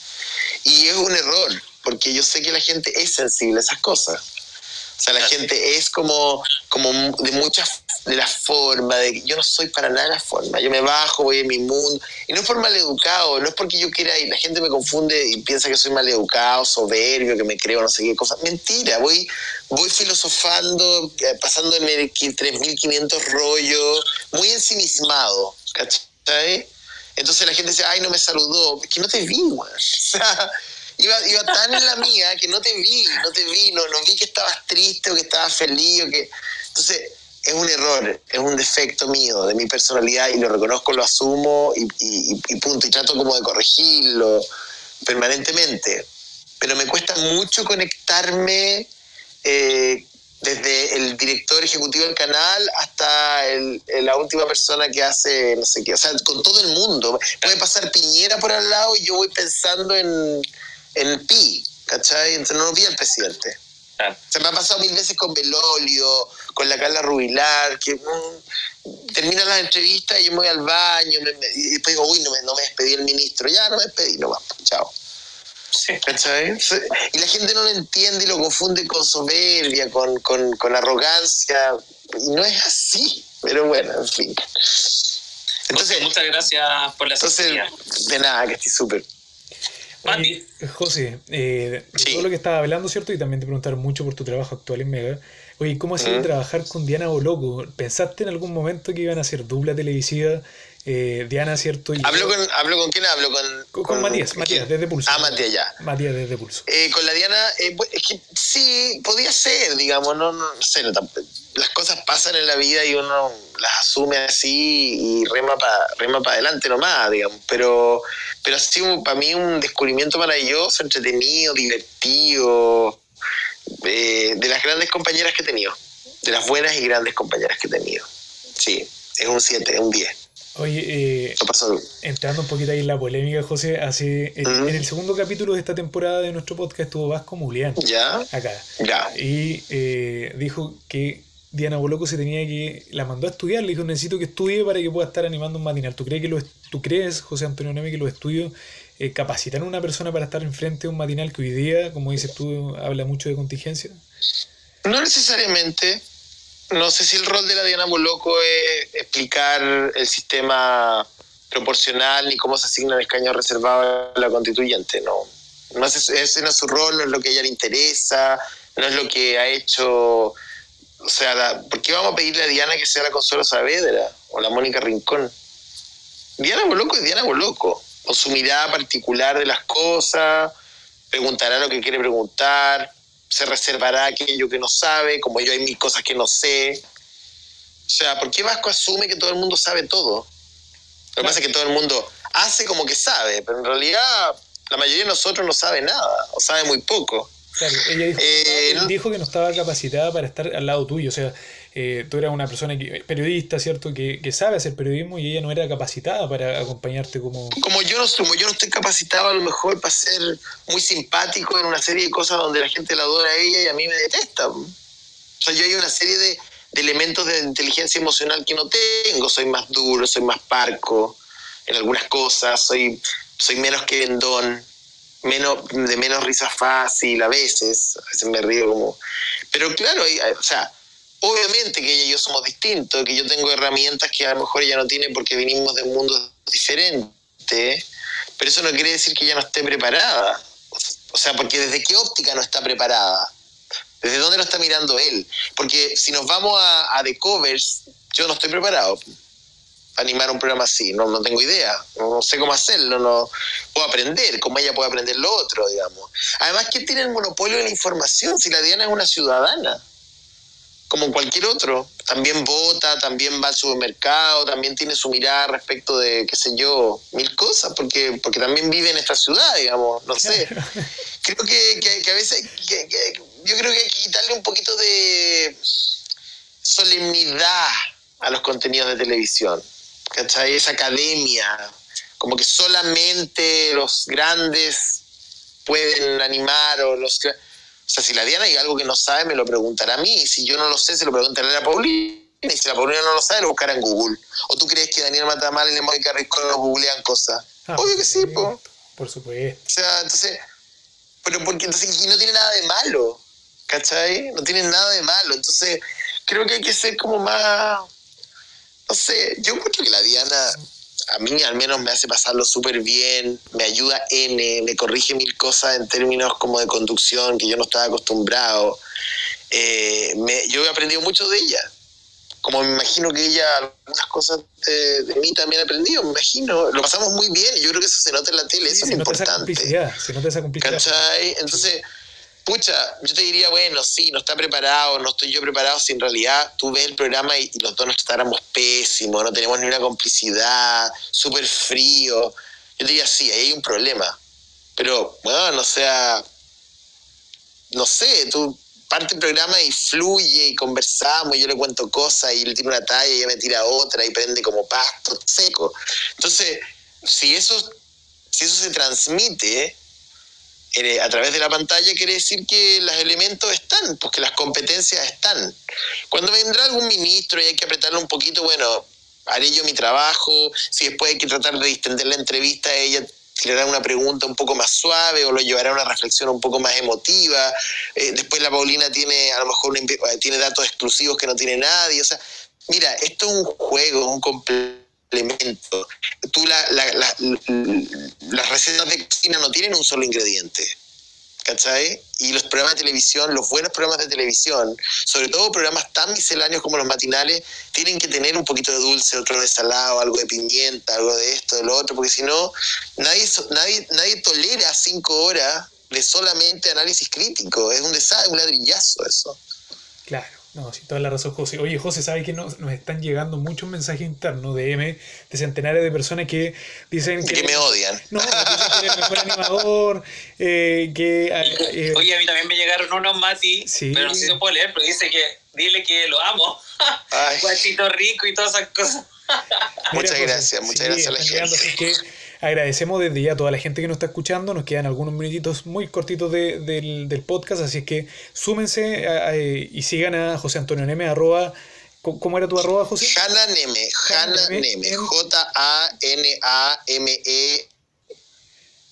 Y es un error, porque yo sé que la gente es sensible a esas cosas. O sea, la gente es como, como de muchas de la forma, de yo no soy para nada la forma, yo me bajo, voy en mi mundo, y no es por mal educado, no es porque yo quiera, y la gente me confunde y piensa que soy mal educado, soberbio, que me creo no sé qué cosa, mentira, voy, voy filosofando, eh, pasando en el 3.500 rollos, muy ensimismado, ¿cachai? Entonces la gente dice, ay, no me saludó, es que no te vi, sea, iba, iba tan en la mía que no te vi, no te vi, no, no vi que estabas triste o que estabas feliz o que... Entonces, es un error, es un defecto mío, de mi personalidad, y lo reconozco, lo asumo y, y, punto. Y trato como de corregirlo permanentemente. Pero me cuesta mucho conectarme eh, desde el director ejecutivo del canal hasta el, la última persona que hace no sé qué. O sea, con todo el mundo. Puede pasar Piñera por al lado y yo voy pensando en el pi, ¿cachai? Entonces no vi al presidente. Se me ha pasado mil veces con Belolio, con la Carla Rubilar, que mm, termina la entrevista y yo me voy al baño y después digo, uy, no me, no me despedí el ministro. Ya, no me despedí, no vamos, chao. ¿Cachai? Y la gente no lo entiende y lo confunde con soberbia, con, con, con arrogancia. Y no es así, pero bueno, en fin. Entonces, muchas gracias por la entonces, De nada, que estoy súper. Mati. José, eh, todo lo que estaba hablando, ¿cierto? Y también te preguntaron mucho por tu trabajo actual en Mega. Oye, ¿cómo ha sido trabajar con Diana Boloco? ¿Pensaste en algún momento que iban a hacer dupla televisiva? Eh, Diana, ¿cierto? Y ¿Hablo, con, ¿Hablo con quién hablo? Con, con, Matías, Matías, desde Pulso. Ah, Matías, ya. Matías, desde Pulso. Eh, con la Diana, eh, es que sí, podía ser, digamos, no, no, sé, las cosas pasan en la vida y uno las asume así y rema para rema pa adelante nomás, digamos. Pero, pero ha sido para mí un descubrimiento maravilloso, entretenido, divertido, eh, de las grandes compañeras que he tenido, de las buenas y grandes compañeras que he tenido. Sí, es un 7, es un 10. Oye, eh, entrando un poquito ahí en la polémica, José, hace, en, el segundo capítulo de esta temporada de nuestro podcast estuvo Vasco Mulián. Ya. Acá. Ya. Y eh, dijo que Diana Boloco se tenía que. La mandó a estudiar, le dijo: Necesito que estudie para que pueda estar animando un matinal. ¿Tú crees, que lo, ¿tú crees José Antonio Neme, que los estudios eh, capacitan a una persona para estar enfrente de un matinal que hoy día, como dices tú, habla mucho de contingencia? No necesariamente no sé si el rol de la Diana Boloco es explicar el sistema proporcional ni cómo se asigna el escaño reservado a la constituyente. No, no es, ese no es su rol, no es lo que a ella le interesa, no es lo que ha hecho. O sea, ¿por qué vamos a pedirle a Diana que sea la Consuelo Saavedra o la Mónica Rincón? Diana Boloco es Diana Boloco, con su mirada particular de las cosas, preguntará lo que quiere preguntar, se reservará aquello que no sabe, como yo hay mil cosas que no sé. O sea, ¿por qué Vasco asume que todo el mundo sabe todo? Lo que pasa es que todo el mundo hace como que sabe, pero en realidad la mayoría de nosotros no sabe nada, o sabe muy poco. Claro, ella dijo, eh, dijo, que no estaba capacitada para estar al lado tuyo, o sea, eh, tú eras una persona periodista, ¿cierto? Que, sabe hacer periodismo y ella no era capacitada para acompañarte como... Como yo, no, como yo no estoy capacitado a lo mejor para ser muy simpático en una serie de cosas donde la gente la adora a ella y a mí me detesta. O sea, yo hay una serie de, de elementos de inteligencia emocional que no tengo. Soy más duro, soy más parco en algunas cosas, soy, soy menos que vendón, menos, de menos risa fácil a veces, a veces me río como... Pero claro, o sea, Obviamente que ella y yo somos distintos, que yo tengo herramientas que a lo mejor ella no tiene porque venimos de mundos diferentes, pero eso no quiere decir que ella no esté preparada. O sea, porque desde qué óptica no está preparada. ¿Desde dónde lo está mirando él? Porque si nos vamos a, a The Covers, yo no estoy preparado para animar un programa así, no, no tengo idea, no, sé cómo hacerlo, no puedo aprender, como ella puede aprender lo otro, digamos. Además, ¿quién tiene el monopolio de la información si la Diana es una ciudadana? como cualquier otro. También vota, también va al supermercado, también tiene su mirada respecto de, qué sé yo, mil cosas, porque, porque también vive en esta ciudad, digamos, no sé. Creo que, a veces, yo creo que hay que quitarle un poquito de solemnidad a los contenidos de televisión, ¿cachai? Esa academia, como que solamente los grandes pueden animar o los o sea, si la Diana hay algo que no sabe, me lo preguntará a mí. Y si yo no lo sé, se lo preguntará a la Paulina. Y si la Paulina no lo sabe, lo buscará en Google. ¿O tú crees que Daniel Matamal y Mónica Rincón no googlean cosas? Ah, Obvio que sí, po. Por supuesto. O sea, entonces, pero porque entonces y no tiene nada de malo, ¿cachai? No tiene nada de malo. Entonces, creo que hay que ser como más, no sé, yo creo que la Diana a mí al menos me hace pasarlo súper bien, me ayuda N, me corrige mil cosas en términos como de conducción que yo no estaba acostumbrado. Eh, yo he aprendido mucho de ella. Como me imagino que ella algunas cosas de, mí también ha aprendido, me imagino. Lo pasamos muy bien y yo creo que eso se nota en la tele, eso es importante. se nota esa complicidad. ¿Cachai? Entonces pucha, yo te diría, bueno, sí, no está preparado, no estoy yo preparado, si en realidad tú ves el programa y, los dos nos tratáramos pésimo, no tenemos ni una complicidad, súper frío. Yo te diría, sí, ahí hay un problema. Pero, bueno, o sea, no sé, tú parte el programa y fluye y conversamos, y yo le cuento cosas y él tiene una talla y ella me tira otra y prende como pasto seco. Entonces, si eso, si eso se transmite, a través de la pantalla quiere decir que los elementos están, pues que las competencias están. Cuando vendrá algún ministro y hay que apretarle un poquito, bueno, haré yo mi trabajo, si después hay que tratar de distender la entrevista, ella tirará una pregunta un poco más suave o lo llevará a una reflexión un poco más emotiva. Eh, después la Paulina tiene a lo mejor tiene datos exclusivos que no tiene nadie. O sea, mira, esto es un juego, un completo elemento. Tú la, la, las recetas de cocina no tienen un solo ingrediente. ¿Cachai? Y los programas de televisión, los buenos programas de televisión, sobre todo programas tan misceláneos como los matinales, tienen que tener un poquito de dulce, otro de salado, algo de pimienta, algo de esto, de lo otro, porque si no, nadie, nadie, nadie tolera cinco horas de solamente análisis crítico. Es un desastre, un ladrillazo eso. Claro. No, sí, toda la razón, José. Oye, José, ¿sabes que nos, nos están llegando muchos mensajes internos de M, de centenares de personas que dicen que... Que me odian. No, que eres el mejor animador, eh, que... eh, Oye, a mí también me llegaron unos Mati, Sí. pero no sé si se puede leer, pero dice que dile que lo amo. Guachito rico y todas esas cosas. Muchas José, gracias, muchas gracias a la gente. Agradecemos desde ya a toda la gente que nos está escuchando. Nos quedan algunos minutitos muy cortitos de- del, del podcast, así es que súmense a- a- y sigan a José Antonio Neme, arroba... ¿Cómo era tu arroba, José? Hanna Neme, Hanna Neme, J-A-N-A-M-E.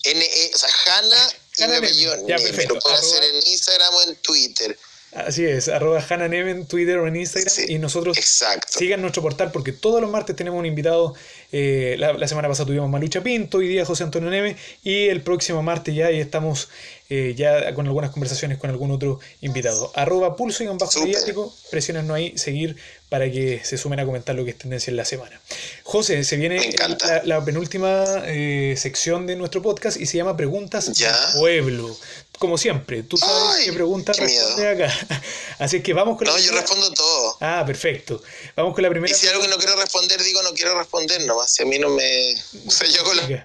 N-E, o sea, Hanna y Neme, ya, perfecto. Lo pueden hacer en Instagram o en Twitter. Así es, arroba Hanna Neme en Twitter o en Instagram. Sí, y nosotros Exacto. sigan nuestro portal porque todos los martes tenemos un invitado. Eh, la, la semana pasada tuvimos Malucha Pinto, hoy día José Antonio Neme. Y el próximo martes ya y estamos eh, ya con algunas conversaciones con algún otro invitado. Arroba pulso y un bajo mediático. Presionennos ahí, seguir para que se sumen a comentar lo que es tendencia en la semana. José, se viene la, la penúltima eh, sección de nuestro podcast y se llama Preguntas Ya. del Pueblo. Como siempre, tú sabes qué pregunta miedo. responde acá. Así que vamos con la No, yo respondo todo. Ah, perfecto. Vamos con la Y primera. si algo que no quiero responder, digo no quiero responder nomás. Si a mí no me. O sea, yo hago la que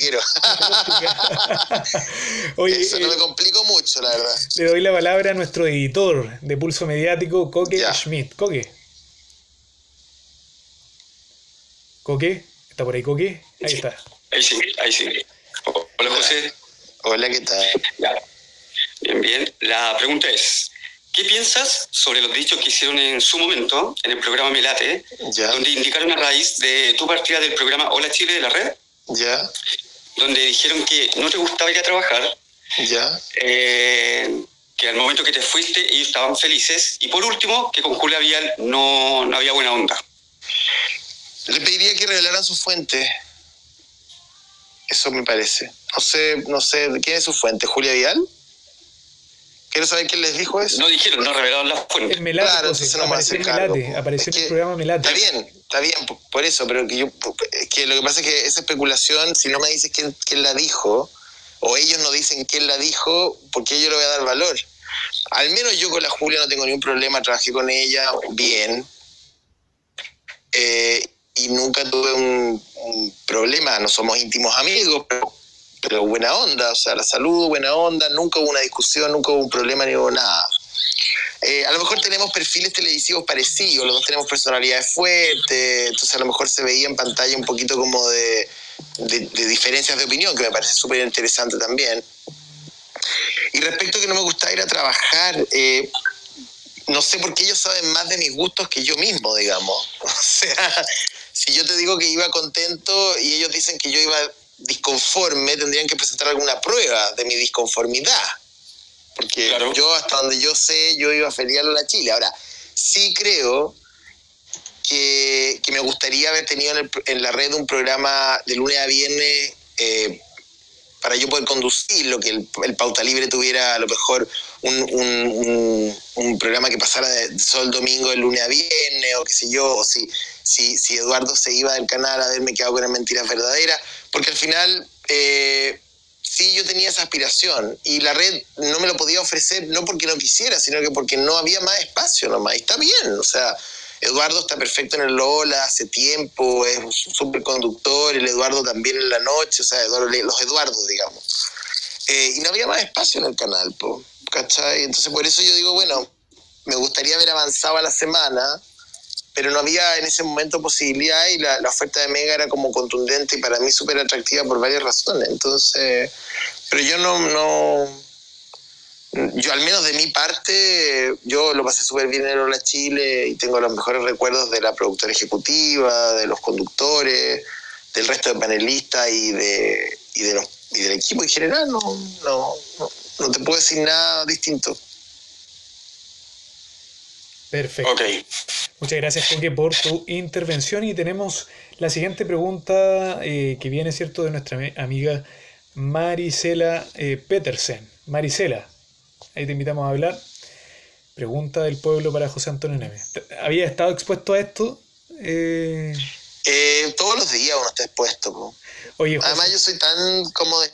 quiero. Oye, Eso, no eh, me complico mucho, la verdad. le doy la palabra a nuestro editor de Pulso Mediático, Coque Ya. Schmidt. Coque. Coque, ¿está por ahí Coque? Ahí Sí. está. Ahí sí, ahí sí. Hola José. Hola, ¿qué tal? Ya. Bien, bien. La pregunta es, ¿qué piensas sobre los dichos que hicieron en su momento en el programa Melate, Ya, donde indicaron a raíz de tu partida del programa Hola Chile de la red, ya, donde dijeron que no te gustaba ir a trabajar, ya. eh, que al momento que te fuiste ellos estaban felices, y por último, que con Julia Vial no, no había buena onda? Le pediría que revelaran su fuente. Eso me parece. No sé, no sé, ¿quién es su fuente? ¿Julia Vial? Quiero saber quién les dijo eso. No dijeron, no revelaron las fuentes. El Melate, Claro, entonces no Apareció Melate. po. Apareció Es en el que- programa Melate. Está bien, está bien, por- por eso, pero que yo, es que lo que pasa es que esa especulación, si no me dices quién, quién la dijo, o ellos no dicen quién la dijo, ¿por qué yo le voy a dar valor? Al menos yo con la Julia no tengo ningún problema, trabajé con ella bien, eh, y nunca tuve un, problema, no somos íntimos amigos, pero, pero buena onda, o sea, la salud, buena onda, nunca hubo una discusión, nunca hubo un problema ni hubo nada. Eh, a lo mejor tenemos perfiles televisivos parecidos, los dos tenemos personalidades fuertes, entonces a lo mejor se veía en pantalla un poquito como de, de- de diferencias de opinión, que me parece súper interesante también. Y respecto a que no me gusta ir a trabajar, eh, no sé por qué ellos saben más de mis gustos que yo mismo, digamos. O sea, si yo te digo que iba contento y ellos dicen que yo iba disconforme, tendrían que presentar alguna prueba de mi disconformidad. Porque Claro. yo, hasta donde yo sé, yo iba feliz a la Chile. Ahora, sí creo que, que me gustaría haber tenido en, el- en la red un programa de lunes a viernes eh, para yo poder conducirlo, que el, el Pauta Libre tuviera a lo mejor un, un- un- programa que pasara de solo el domingo, de lunes a viernes, o qué sé yo, o si, si, si Eduardo se iba del canal a haberme quedado con las mentiras verdaderas, porque al final eh, sí yo tenía esa aspiración y la red no me lo podía ofrecer, no porque no quisiera, sino que porque no había más espacio nomás, y está bien, o sea... Eduardo está perfecto en el Lola hace tiempo, es un súper conductor, el Eduardo también en la noche, o sea, Eduardo- los Eduardos, digamos. Eh, y no había más espacio en el canal, po, ¿cachai? Entonces por eso yo digo, bueno, me gustaría haber avanzado a la semana, pero no había en ese momento posibilidad y la, la oferta de Mega era como contundente y para mí súper atractiva por varias razones. Entonces, pero yo no, no, yo al menos de mi parte, yo lo pasé súper bien en Hola Chile y tengo los mejores recuerdos de la productora ejecutiva, de los conductores, del resto de panelistas y de, y de los, y del equipo en general. No, no, no, no te puedo decir nada distinto. Perfecto. Ok. Muchas gracias, Coque, por tu intervención. Y tenemos la siguiente pregunta eh, que viene, ¿cierto?, de nuestra ami- amiga Marisela eh, Petersen. Marisela, ahí te invitamos a hablar. Pregunta del pueblo para José Antonio Neves. ¿Había estado expuesto a esto? Eh, Eh, todos los días uno está expuesto. po. Oye, José, Además yo soy tan como de-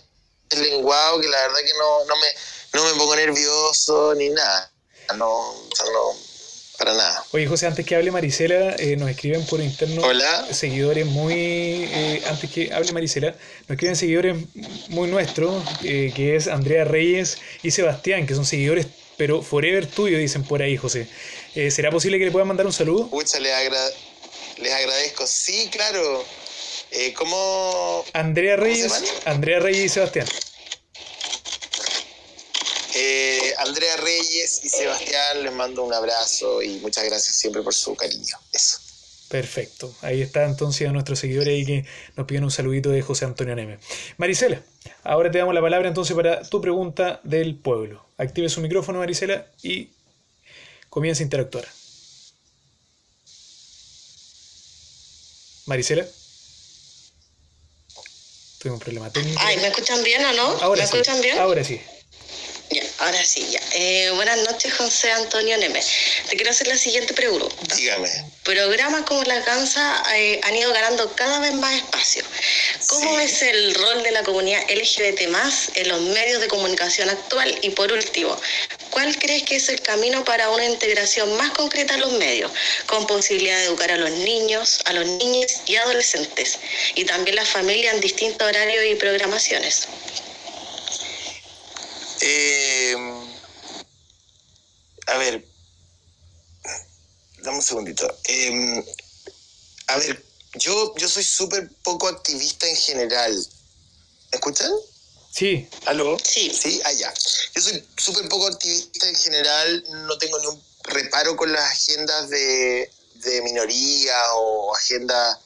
deslenguado que la verdad que no, no, me, no me pongo nervioso ni nada. No, o sea, no- para nada. Oye, José, antes que hable Marisela, eh, nos escriben por interno Hola. seguidores muy. eh, antes que hable Marisela, nos escriben seguidores muy nuestros, eh, que es Andrea Reyes y Sebastián, que son seguidores, pero forever tuyo, dicen por ahí, José. Eh, ¿Será posible que le puedan mandar un saludo? Les, agra- les agradezco. Sí, claro. Eh, ¿Cómo...? Andrea ¿Cómo se Reyes? Andrea Reyes y Sebastián. Eh, Andrea Reyes y Sebastián, les mando un abrazo y muchas gracias siempre por su cariño. Eso. Perfecto. Ahí está entonces a nuestros seguidores ahí que nos piden un saludito de José Antonio Neme. Marisela, ahora te damos la palabra entonces para tu pregunta del pueblo. Active su micrófono, Marisela, y comienza a interactuar. Marisela. Tuvimos un problema técnico. Ay, ¿me escuchan bien o no? Ahora ¿Me sí. escuchan bien? Ahora sí. Ya, ahora sí, ya. Eh, buenas noches, José Antonio Neme. Te quiero hacer la siguiente pregunta. Dígame. Programas como La Gansa eh, han ido ganando cada vez más espacio. ¿Cómo Sí. ves el rol de la comunidad LGBT en los medios de comunicación actual? Y por último, ¿cuál crees que es el camino para una integración más concreta en los medios, con posibilidad de educar a los niños, a los niños y adolescentes, y también las familias en distintos horarios y programaciones? Eh, a ver, dame un segundito. Eh, a ver, yo, yo soy súper poco activista en general. ¿Me escuchan? Sí, ¿Aló? Sí. Sí, allá. Yo soy súper poco activista en general, no tengo ni un reparo con las agendas de, de minoría o agendas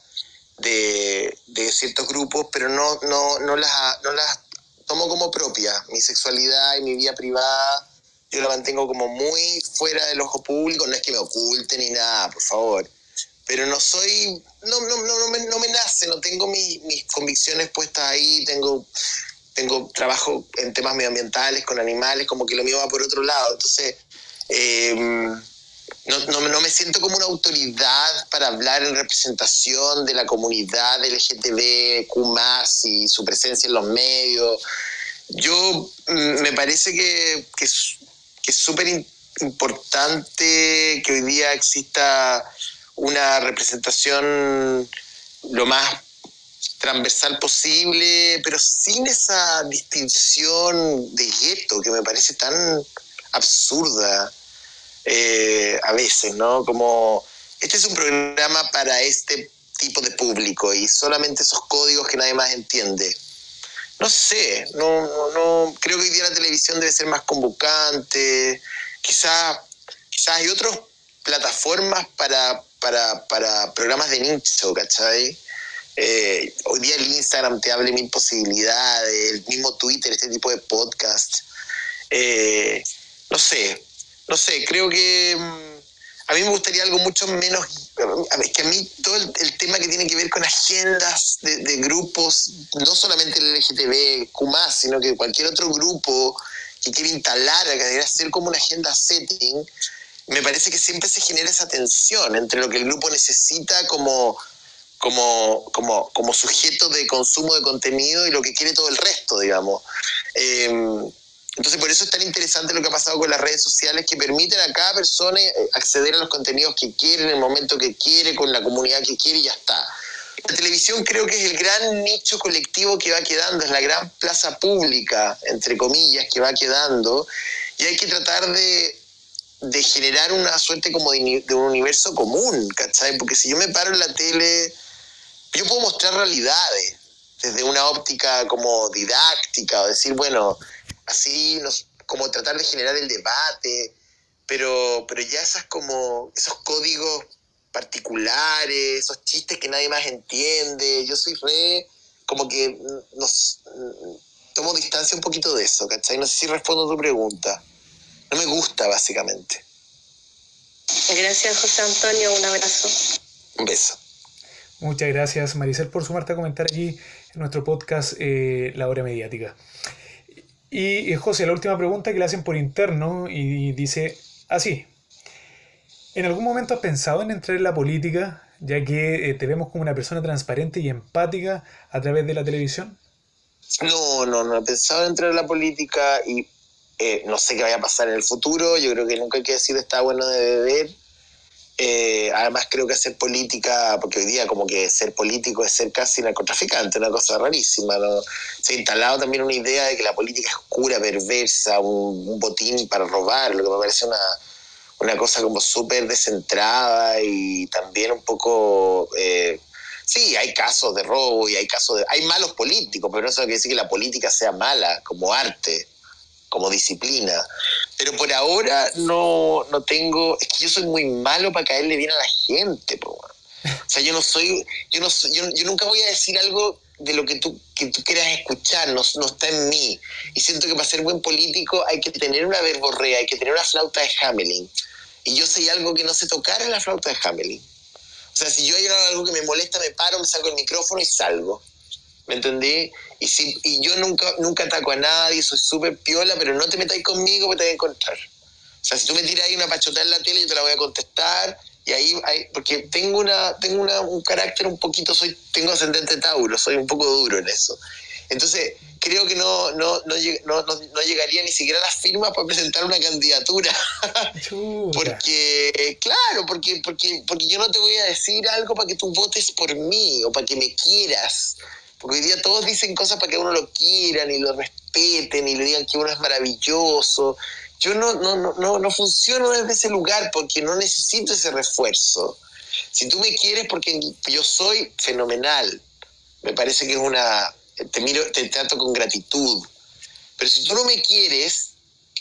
de, de ciertos grupos, pero no, no, no, las, no las tomo como propia. Mi sexualidad y mi vida privada, yo la mantengo como muy fuera del ojo público, no es que me oculte ni nada, por favor. Pero no soy, no, no, no, no, me, no me nace, no tengo mi- mis convicciones puestas ahí, tengo tengo trabajo en temas medioambientales con animales, como que lo mío va por otro lado. Entonces, eh, no, no, me siento como una autoridad para hablar en representación de la comunidad LGTBQ y su presencia en los medios. Yo mm, me parece que, que que es súper importante que hoy día exista una representación lo más transversal posible, pero sin esa distinción de gueto que me parece tan absurda eh, a veces, ¿no? Como este es un programa para este tipo de público y solamente esos códigos que nadie más entiende. No sé, no, no, creo que hoy día la televisión debe ser más convocante, quizás quizás hay otras plataformas para, para, para programas de nicho, ¿cachai? Eh, hoy día el Instagram te abre mil posibilidades, el mismo Twitter, este tipo de podcast. Eh, no sé, no sé, creo que mm, a mí me gustaría algo mucho menos. Ver, que a mí todo el, tema que tiene que ver con agendas de, grupos, no solamente el LGTB, Q, sino que cualquier otro grupo que quiere instalar, que quiere hacer como una agenda setting, me parece que siempre se genera esa tensión entre lo que el grupo necesita como como, como, como sujeto de consumo de contenido y lo que quiere todo el resto, digamos. Eh, entonces, por eso es tan interesante lo que ha pasado con las redes sociales que permiten a cada persona eh, acceder a los contenidos que quiere, en el momento que quiere, con la comunidad que quiere y ya está. La televisión creo que es el gran nicho colectivo que va quedando, es la gran plaza pública, entre comillas, que va quedando, y hay que tratar de, de generar una suerte como de, de un universo común, ¿cachai? Porque si yo me paro en la tele, yo puedo mostrar realidades desde una óptica como didáctica, o decir, bueno, así, nos, como tratar de generar el debate, pero, pero ya esas como, esos códigos particulares, esos chistes que nadie más entiende, yo soy re, como que nos, tomo distancia un poquito de eso, ¿cachai? No sé si respondo a tu pregunta. No me gusta, básicamente. Gracias, José Antonio. Un abrazo. Un beso. Muchas gracias, Maricel, por sumarte a comentar aquí en nuestro podcast eh, La Hora Mediática. Y José, la última pregunta que le hacen por interno y dice así. ¿En algún momento has pensado en entrar en la política, ya que eh, te vemos como una persona transparente y empática a través de la televisión? No, no, no he pensado en entrar en la política y eh, no sé qué vaya a pasar en el futuro. Yo creo que nunca hay que decir está bueno de beber. Eh, además creo que hacer política, porque hoy día como que ser político es ser casi narcotraficante, una cosa rarísima. ¿no? Se ha instalado también una idea de que la política es oscura, perversa, un, botín para robar, lo que me parece una, una cosa como súper descentrada y también un poco... Eh, sí, hay casos de robo y hay casos de... Hay malos políticos, pero no eso quiere decir que la política sea mala como arte, como disciplina. Pero por ahora no, no tengo... Es que yo soy muy malo para caerle bien a la gente, po. O sea, yo no soy... Yo, no soy, yo, yo nunca voy a decir algo de lo que tú, que tú quieras escuchar, no, no, está en mí. Y siento que para ser buen político hay que tener una verborrea, hay que tener una flauta de Hamelin. Y yo sé algo que no sé tocar en la flauta de Hamelin. O sea, si yo hay algo que me molesta, me paro, me saco el micrófono y salgo. ¿Me entendí? Y, si, y yo nunca, nunca ataco a nadie, soy súper piola, pero no te metáis conmigo porque te voy a encontrar. O sea, si tú me tiras ahí una pachota en la tele, yo te la voy a contestar. Y ahí, ahí porque tengo una tengo una, un carácter un poquito, soy tengo ascendente Tauro, soy un poco duro en eso. Entonces, creo que no, no, no, no, no llegaría ni siquiera a las firmas para presentar una candidatura. porque, claro, porque, porque, porque yo no te voy a decir algo para que tú votes por mí o para que me quieras. Porque hoy día todos dicen cosas para que uno lo quieran y lo respeten y le digan que uno es maravilloso. Yo no, no, no, no, no funciono desde ese lugar porque no necesito ese refuerzo. Si tú me quieres porque yo soy fenomenal, me parece que es una, te miro, te trato con gratitud. Pero si tú no me quieres,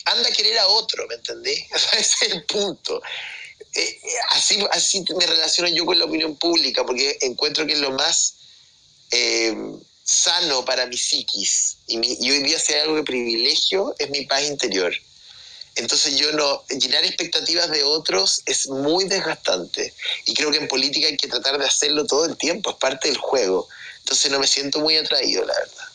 anda a querer a otro, ¿me entendés? Ese es el punto. Eh, así, así me relaciono yo con la opinión pública, porque encuentro que es lo más eh, sano para mi psiquis. Y, hoy día si algo de privilegio, es mi paz interior. Entonces yo no, llenar expectativas de otros es muy desgastante. Y creo que en política hay que tratar de hacerlo todo el tiempo, es parte del juego. Entonces no me siento muy atraído, la verdad.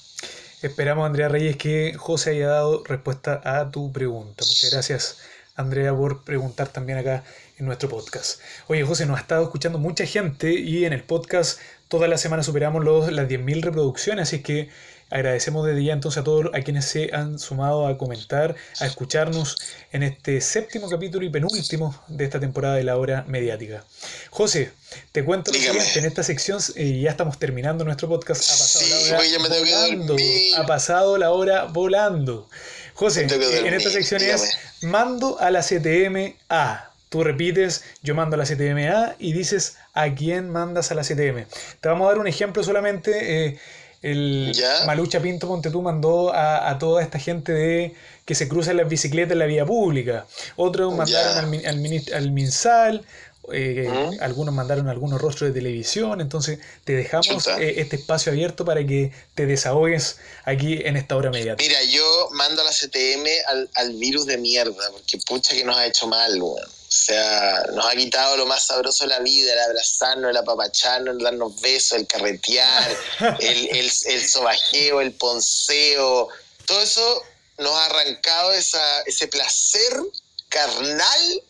Esperamos, Andrea Reyes, que José haya dado respuesta a tu pregunta. Muchas gracias, Andrea, por preguntar también acá en nuestro podcast. Oye, José, nos ha estado escuchando mucha gente y en el podcast toda la semana superamos los, las 10.000 reproducciones, así que Agradecemos desde ya entonces a todos a quienes se han sumado a comentar, a escucharnos en este séptimo capítulo y penúltimo de esta temporada de la hora mediática. José, te cuento siguiente, en esta sección eh, ya estamos terminando nuestro podcast. Ha pasado Sí, la hora oye, me que volando. Ha pasado la hora volando. José, que en esta sección dígame. es mando a la CTM-A. Tú repites, yo mando a la CTM-A y dices a quién mandas a la CTM. Te vamos a dar un ejemplo solamente. eh, el Ya. Malucha Pinto Ponte tú mandó a, a toda esta gente de que se cruzan las bicicletas en la vía pública. Otros mandaron Ya. al, al, al MinSal. eh. Algunos mandaron algunos rostros de televisión. Entonces te dejamos eh, este espacio abierto para que te desahogues aquí en esta hora mediática. Mira, yo mando a la CTM al, al virus de mierda, porque pucha que nos ha hecho mal, weón. O sea, nos ha quitado lo más sabroso de la vida, el abrazarnos, el apapacharnos, el darnos besos, el carretear, el, el, el sobajeo, el ponceo. Todo eso nos ha arrancado esa, ese placer carnal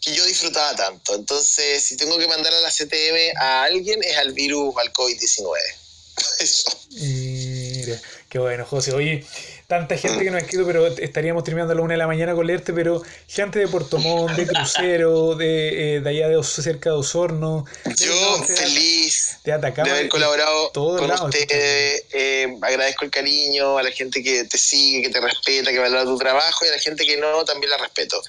que yo disfrutaba tanto. Entonces, si tengo que mandar a la CTM a alguien, es al virus, al COVID-19. Eso. Mira, qué bueno, José. Oye, tanta gente que nos ha escrito, pero estaríamos terminando a la una de la mañana con leerte, pero gente de Puerto Montt, de Crucero, de, eh, de allá de Os- cerca de Osorno. Yo feliz de Atacama. de haber colaborado con lados, ustedes. Eh, agradezco el cariño a la gente que te sigue, que te respeta, que valora tu trabajo y a la gente que no, también la respeto.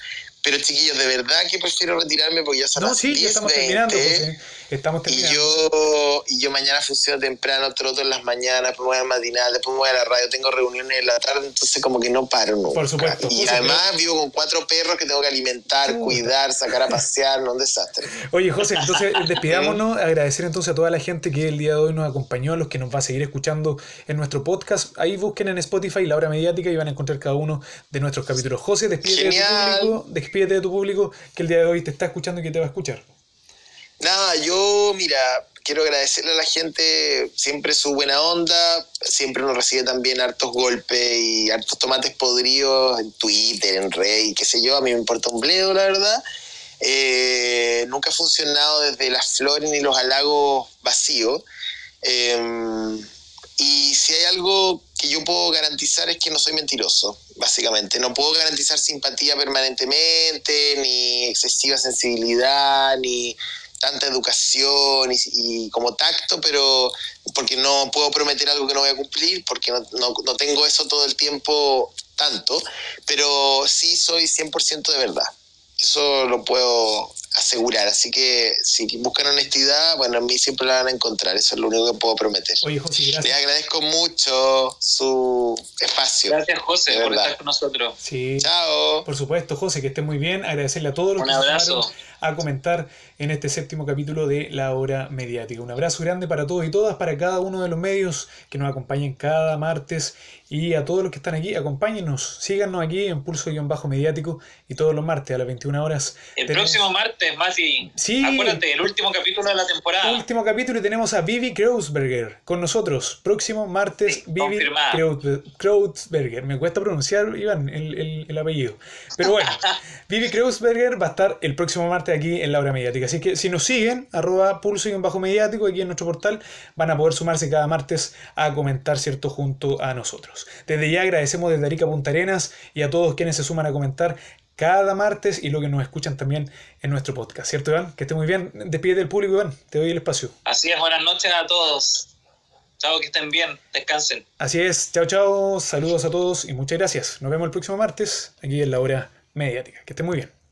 Pero chiquillos, de verdad que prefiero retirarme porque ya son No, las sí, ya 10, estamos 20, terminando, José. Estamos Y terminando. yo, y yo mañana funciono temprano, troto en las mañanas, después me voy a matinal, después me voy a la radio, tengo reuniones en la tarde, entonces como que no paro nunca. Por supuesto, Y además vivo con cuatro perros que tengo que alimentar, cuidar, sacar a pasear, no un desastre. Oye, José, entonces despidámonos, agradecer entonces a toda la gente que el día de hoy nos acompañó, a los que nos va a seguir escuchando en nuestro podcast. Ahí busquen en Spotify la hora mediática y van a encontrar cada uno de nuestros capítulos. José, despídete de tu Genial. público, despídete de tu público que el día de hoy te está escuchando y que te va a escuchar. Nada, yo, mira, quiero agradecerle a la gente siempre su buena onda, siempre uno recibe también hartos golpes y hartos tomates podridos en Twitter, en Rey, qué sé yo, a mí me importa un bledo, la verdad. Eh, nunca ha funcionado desde las flores ni los halagos vacíos. Eh, y si hay algo que yo puedo garantizar es que no soy mentiroso, básicamente. No puedo garantizar simpatía permanentemente, ni excesiva sensibilidad, ni tanta educación y, como tacto, pero porque no puedo prometer algo que no voy a cumplir, porque no, no, no tengo eso todo el tiempo tanto, pero sí soy 100% de verdad. Eso lo puedo asegurar. Así que si buscan honestidad, bueno, a mí siempre la van a encontrar. Eso es lo único que puedo prometer. Oye, José, gracias. Les agradezco mucho su espacio. Gracias, José, por estar con nosotros. Sí. Chao. Por supuesto, José, que esté muy bien. Agradecerle a todos los Un que abrazo. a comentar en este séptimo capítulo de La Hora Mediática. Un abrazo grande para todos y todas, para cada uno de los medios que nos acompañan cada martes y a todos los que están aquí, acompáñenos, síganos aquí en Pulso-Mediático y todos los martes a las 21 horas. El tenemos- próximo martes, Mati. Sí. Acuérdate, el último capítulo de la temporada. Último capítulo y tenemos a Vivi Kreuzberger con nosotros. Próximo martes, Sí, Vivi Kreuzberger. Me cuesta pronunciar, Iván, el, el- el apellido. Pero bueno, Vivi Kreuzberger va a estar el próximo martes aquí en la hora mediática. Así que si nos siguen, arroba pulso y un bajo mediático aquí en nuestro portal, van a poder sumarse cada martes a comentar, ¿cierto?, junto a nosotros. Desde ya agradecemos desde Arica Punta Arenas y a todos quienes se suman a comentar cada martes y lo que nos escuchan también en nuestro podcast, ¿cierto, Iván? Que esté muy bien. Despide del público, Iván. Te doy el espacio. Así es, buenas noches a todos. Chao, que estén bien, descansen. Así es, chao, chao. Saludos a todos y muchas gracias. Nos vemos el próximo martes aquí en la hora mediática. Que estén muy bien.